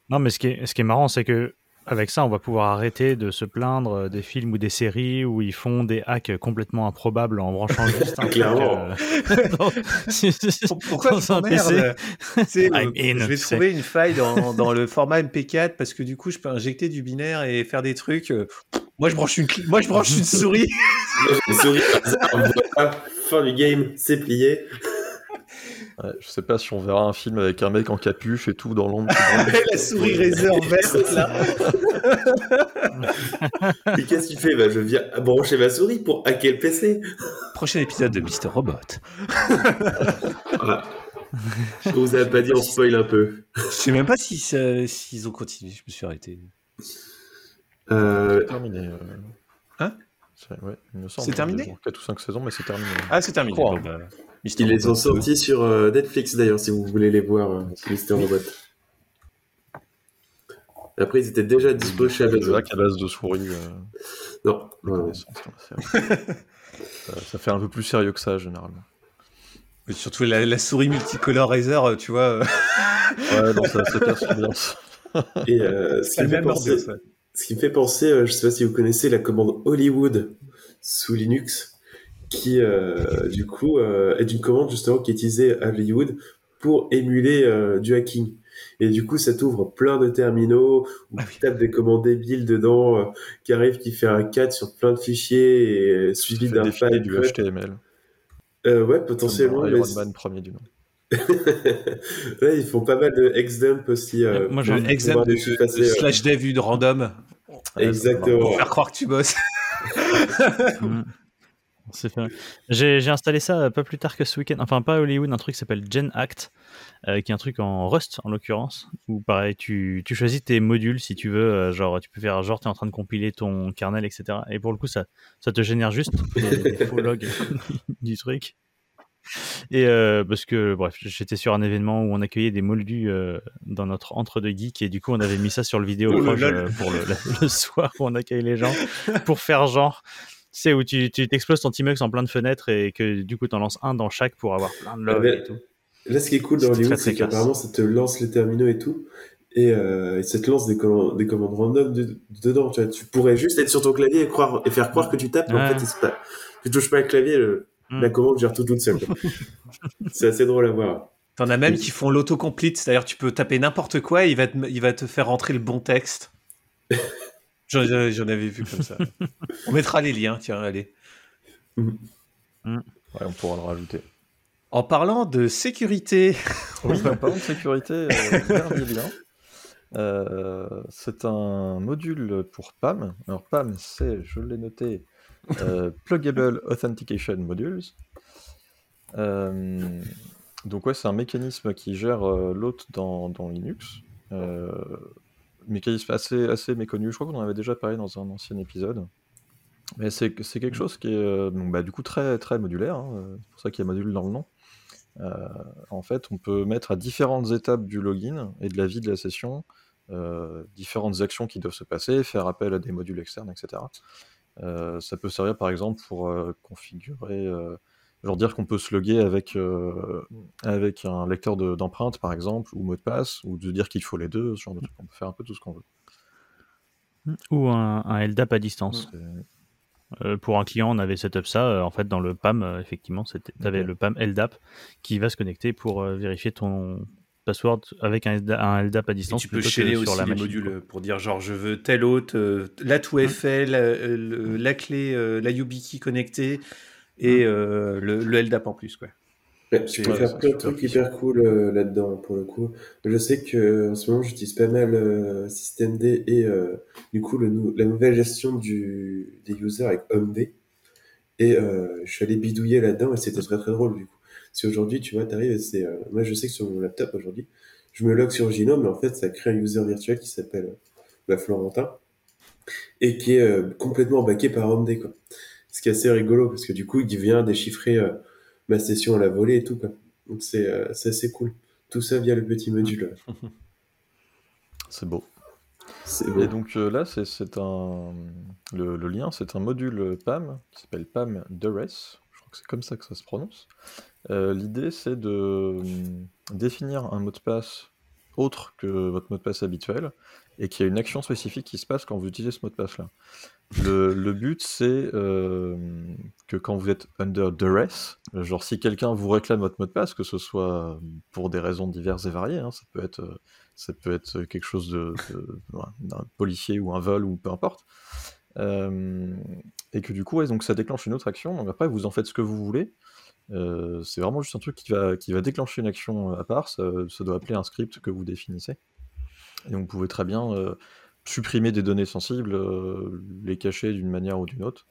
Non, mais ce qui est, ce qui est marrant, c'est que avec ça, on va pouvoir arrêter de se plaindre des films ou des séries où ils font des hacks complètement improbables en branchant juste un truc, Clairement. euh, dans- Pourquoi dans un PC. I'm euh, in, Je vais trouver une faille dans, dans le format MP4 parce que du coup, je peux injecter du binaire et faire des trucs. euh, Moi, je branche une, moi, je branche une souris. Une fin du game, c'est plié. Ouais, je sais pas si on verra un film avec un mec en capuche et tout dans l'ombre. la souris Razer verte, là. Et qu'est-ce qu'il fait? Bah, Je viens brancher ma souris pour hacker le PC. Prochain épisode de Mister Robot. Voilà. Je vous avais pas dit, on spoil un peu. Je sais même pas si ça- s'ils ont continué. Je me suis arrêté. Euh, C'est terminé. euh. Hein? C'est ouais. C'est terminé? 4 ou 5 saisons, mais c'est terminé. Ah, c'est terminé. Bah, Mister ils les ont sortis sur euh, Netflix d'ailleurs, si vous voulez les voir, euh, Mister Robot. Après, ils étaient déjà dispo chez Amazon. à base de souris. euh, Non, c'est vrai. ça, ça fait un peu plus sérieux que ça, généralement. Mais surtout la, la souris multicolore Razer, euh, tu vois. Ouais, non, ça, ça casse l'ambiance. Et euh, ce, qui c'est me penser, ce qui me fait penser, euh, je sais pas si vous connaissez la commande Hollywood sous Linux, qui euh, du coup euh, est une commande justement qui est utilisée à Hollywood pour émuler euh, du hacking. Et du coup, ça t'ouvre plein de terminaux où Ah tu tapes des commandes débiles dedans, euh, qui arrive, qui fait un 4 sur plein de fichiers et euh, suivi d'un file du cut. HTML. Euh, ouais, potentiellement. mais Iron Man premier du nom. Là, ils font pas mal de X-Dump aussi. Euh, Moi, j'en- pour exam pouvoir de, effacer, de slash dev vue de random Exactement. pour faire croire que tu bosses. J'ai installé ça euh, pas plus tard que ce week-end. Enfin, pas à Hollywood, un truc qui s'appelle Gen Act, euh, qui est un truc en Rust en l'occurrence, où pareil, tu, tu choisis tes modules si tu veux. euh, genre, tu peux faire genre, tu es en train de compiler ton kernel, etc. Et pour le coup, ça, ça te génère juste des, faux logs du truc. Et euh, parce que, bref, j'étais sur un événement où on accueillait des moldus euh, dans notre entre-deux geeks, et du coup, on avait mis ça sur le vidéo Oh proche, euh, pour le, le- le soir où on accueille les gens, pour faire genre. Tu sais, où tu tu t'exploses ton Timux en plein de fenêtres et que du coup, t'en lances un dans chaque pour avoir plein de logs Ah, mais- et tout. Là, ce qui est cool C'est dans Hollywood, c'est qu'apparemment, ça te lance les terminaux et tout. Et, euh, et ça te lance des commandes, des commandes random de- dedans. Tu, vois. tu pourrais juste être sur ton clavier et, croire, et faire croire que tu tapes, mais en Ouais. fait, c'est pas, tu touches pas le clavier, le- Mm. la commande gère tout toute seule. c'est assez drôle à voir. T'en as même qui font l'autocomplete, c'est-à-dire tu peux taper n'importe quoi et il va te, il va te faire rentrer le bon texte. J'en j'en avais vu comme ça. On mettra les liens, tiens, allez. Ouais, on pourra le rajouter. En parlant de sécurité, Oui, en parlant de sécurité, euh, dernier lien. Euh, c'est un module pour PAM. Alors PAM, c'est, je l'ai noté, euh, Pluggable Authentication Modules. Euh, donc ouais, c'est un mécanisme qui gère euh, l'hôte dans, dans Linux. Mécanisme assez, assez méconnu. Je crois qu'on en avait déjà parlé dans un ancien épisode. Mais c'est quelque chose qui est euh, bah, du coup très, très modulaire. hein, C'est pour ça qu'il y a module dans le nom. Euh, en fait, on peut mettre à différentes étapes du login et de la vie de la session euh, différentes actions qui doivent se passer, faire appel à des modules externes, etc. Ça peut servir par exemple pour configurer, genre dire qu'on peut se loguer avec, euh, avec un lecteur de- d'empreintes par exemple, ou mot de passe, ou de dire qu'il faut les deux, ce genre de truc. On peut faire un peu tout ce qu'on veut. Ou un, un LDAP à distance. Euh, pour un client, on avait setup ça. euh, en fait, dans le PAM, euh, effectivement, tu avais le PAM LDAP qui va se connecter pour euh, vérifier ton password avec un, LDA un LDAP à Et distance. tu peux sur aussi la les machine, modules quoi. pour dire genre je veux tel hôte, euh, la tout FL, euh, le- la clé, euh, la YubiKey connectée et euh, le, le LDAP en plus. Quoi. Ouais, tu peux faire plein de trucs hyper cool euh, là-dedans pour le coup. Je sais que en ce moment j'utilise pas mal euh, systemd et euh, du coup le la nouvelle gestion du, des users avec HomeD. Et euh, je suis allé bidouiller là-dedans et c'était très très drôle du coup. Si aujourd'hui tu vois, t'arrives et c'est. euh, moi je sais que sur mon laptop aujourd'hui, je me log sur Gnome mais en fait ça crée un user virtuel qui s'appelle euh, bah, Florentin et qui est euh, complètement backé par HomeD quoi. Ce qui est assez rigolo parce que du coup il vient déchiffrer euh, ma session à la volée et tout quoi. Donc c'est euh, c'est assez cool. Tout ça via le petit module. C'est beau. Et donc euh, là, c'est un. Le, le lien, c'est un module PAM qui s'appelle PAM DRS. Je crois que c'est comme ça que ça se prononce. L'idée, c'est de hum, définir un mot de passe autre que votre mot de passe habituel et qu'il y a une action spécifique qui se passe quand vous utilisez ce mot de passe-là. Le, but, c'est euh, que quand vous êtes under duress, genre si quelqu'un vous réclame votre mot de passe, que ce soit pour des raisons diverses et variées, hein, ça peut être ça peut être quelque chose de, d'un policier ou un vol ou peu importe. Euh, et que du coup, ouais, donc ça déclenche une autre action. Donc après, vous en faites ce que vous voulez. Euh, c'est vraiment juste un truc qui va, qui va déclencher une action à part. Ça, ça doit appeler un script que vous définissez. Et donc vous pouvez très bien euh, supprimer des données sensibles, euh, les cacher d'une manière ou d'une autre,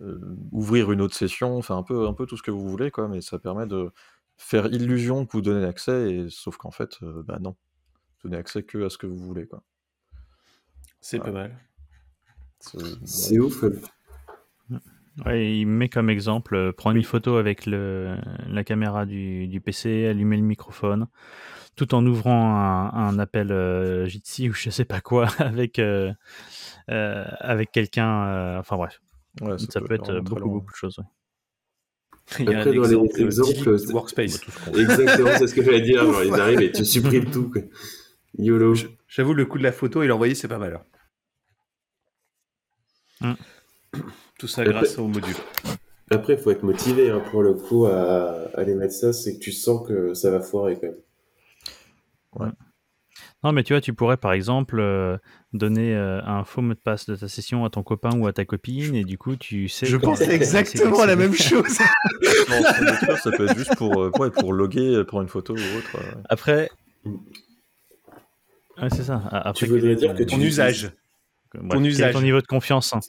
euh, ouvrir une autre session, enfin un peu, un peu tout ce que vous voulez, quoi. Mais ça permet de faire illusion que vous donnez accès, et, sauf qu'en fait, euh, bah non donnez accès que à ce que vous voulez. Quoi. C'est pas mal. C'est- C'est ouf. Ouais. Il met comme exemple, euh, prendre une photo avec le, la caméra du, du PC, allumer le microphone, tout en ouvrant un, un appel euh, Jitsi ou je sais pas quoi avec, euh, euh, avec quelqu'un. euh, enfin bref, ouais, ça, peut être beaucoup, beaucoup de choses. ouais. Il y a un Après, dans les exemple, exemples, delete c'est- Workspace. Exactement, c'est ce que j'allais dire. Genre, ils arrivent et tu supprimes tout. Quoi. YOLO. J'avoue, le coup de la photo et l'envoyer, c'est pas mal. Hmm. Tout ça grâce après- au module. Après, il faut être motivé hein, pour le coup à à aller mettre ça. C'est que tu sens que ça va foirer quand même. Non, mais tu vois, tu pourrais par exemple euh, donner euh, un faux mot de passe de ta session à ton copain ou à ta copine, et du coup, tu sais. Je pensais exactement la même chose. Non, ça peut être juste pour, euh, ouais, pour loguer, pour une photo ou autre. Après. Mm. Ouais, c'est ça. A- Après, Tu voudrais dire que tu Ton usage. Bref, ton usage. ton niveau de confiance hein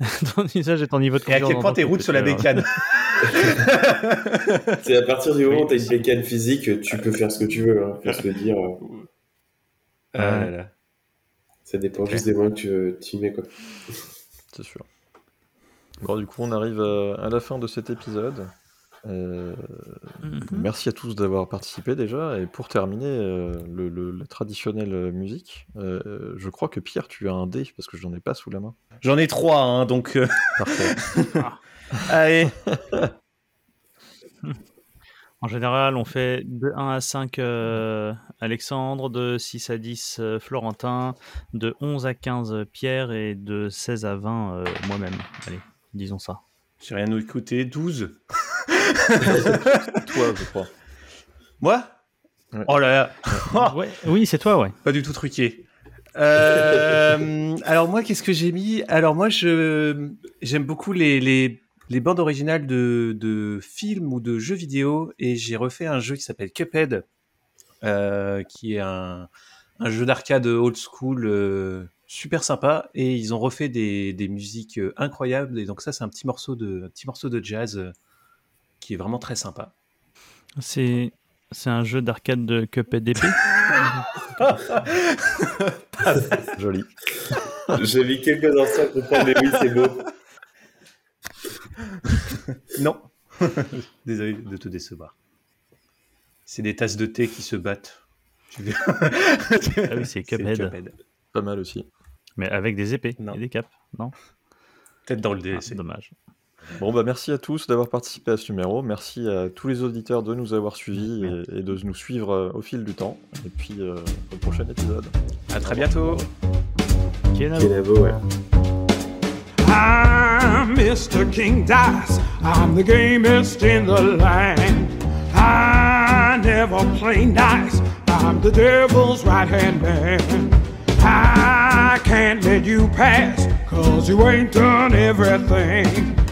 Ton usage et ton niveau de Et à confiance. quel point t'es route sur la bécane C'est à partir du moment où Oui. tu as une bécane physique, tu peux faire ce que tu veux. Hein. Se le dire. euh, Ah là là. Ça dépend juste des moyens que tu, tu y mets. Quoi. C'est sûr. Bon, du coup, on arrive à, à la fin de cet épisode. Euh, Mhm. Merci à tous d'avoir participé déjà. Et pour terminer, euh, le, le- la traditionnelle euh, musique, euh, je crois que Pierre, tu as un dé parce que j'en ai pas sous la main. J'en ai trois, hein, donc. euh, Parfait. Allez. En général, on fait de 1 à 5 euh, Alexandre, de 6 à 10 euh, Florentin, de 11 à 15 euh, Pierre et de 16 à 20 euh, moi-même. Allez, disons ça. J'ai rien écouté. 12. Toi, je crois. Moi? Ouais. Oh là là. Ouais, oui, c'est toi, ouais. Pas du tout truqué. Euh, alors moi, qu'est-ce que j'ai mis? Alors moi, je j'aime beaucoup les, les, les bandes originales de, de films ou de jeux vidéo et j'ai refait un jeu qui s'appelle Cuphead, euh, qui est un, un jeu d'arcade old school euh, super sympa et ils ont refait des, des musiques euh, incroyables et donc ça c'est un petit morceau de un petit morceau de jazz euh, qui est vraiment très sympa. C'est c'est un jeu d'arcade de Cuphead d'épée? Joli. J'ai mis quelques instants pour comprendre, mais oui, c'est beau. Non. Désolé de te décevoir. C'est des tasses de thé qui se battent. Ah oui, c'est Cuphead. Pas mal aussi. Mais avec des épées Non. et des capes, non Peut-être dans le Ah, DLC. C'est dommage. Bon, bah merci à tous d'avoir participé à ce numéro. Merci à tous les auditeurs de nous avoir suivis et, et de nous suivre euh, au fil du temps. Et puis, euh, au prochain épisode. à très bientôt. Kenavo. Kenavo, ouais. I'm Mr. King Dice. I'm the gamest in the land. I never play nice. I'm the devil's right hand man. I can't let you pass, cause you ain't done everything.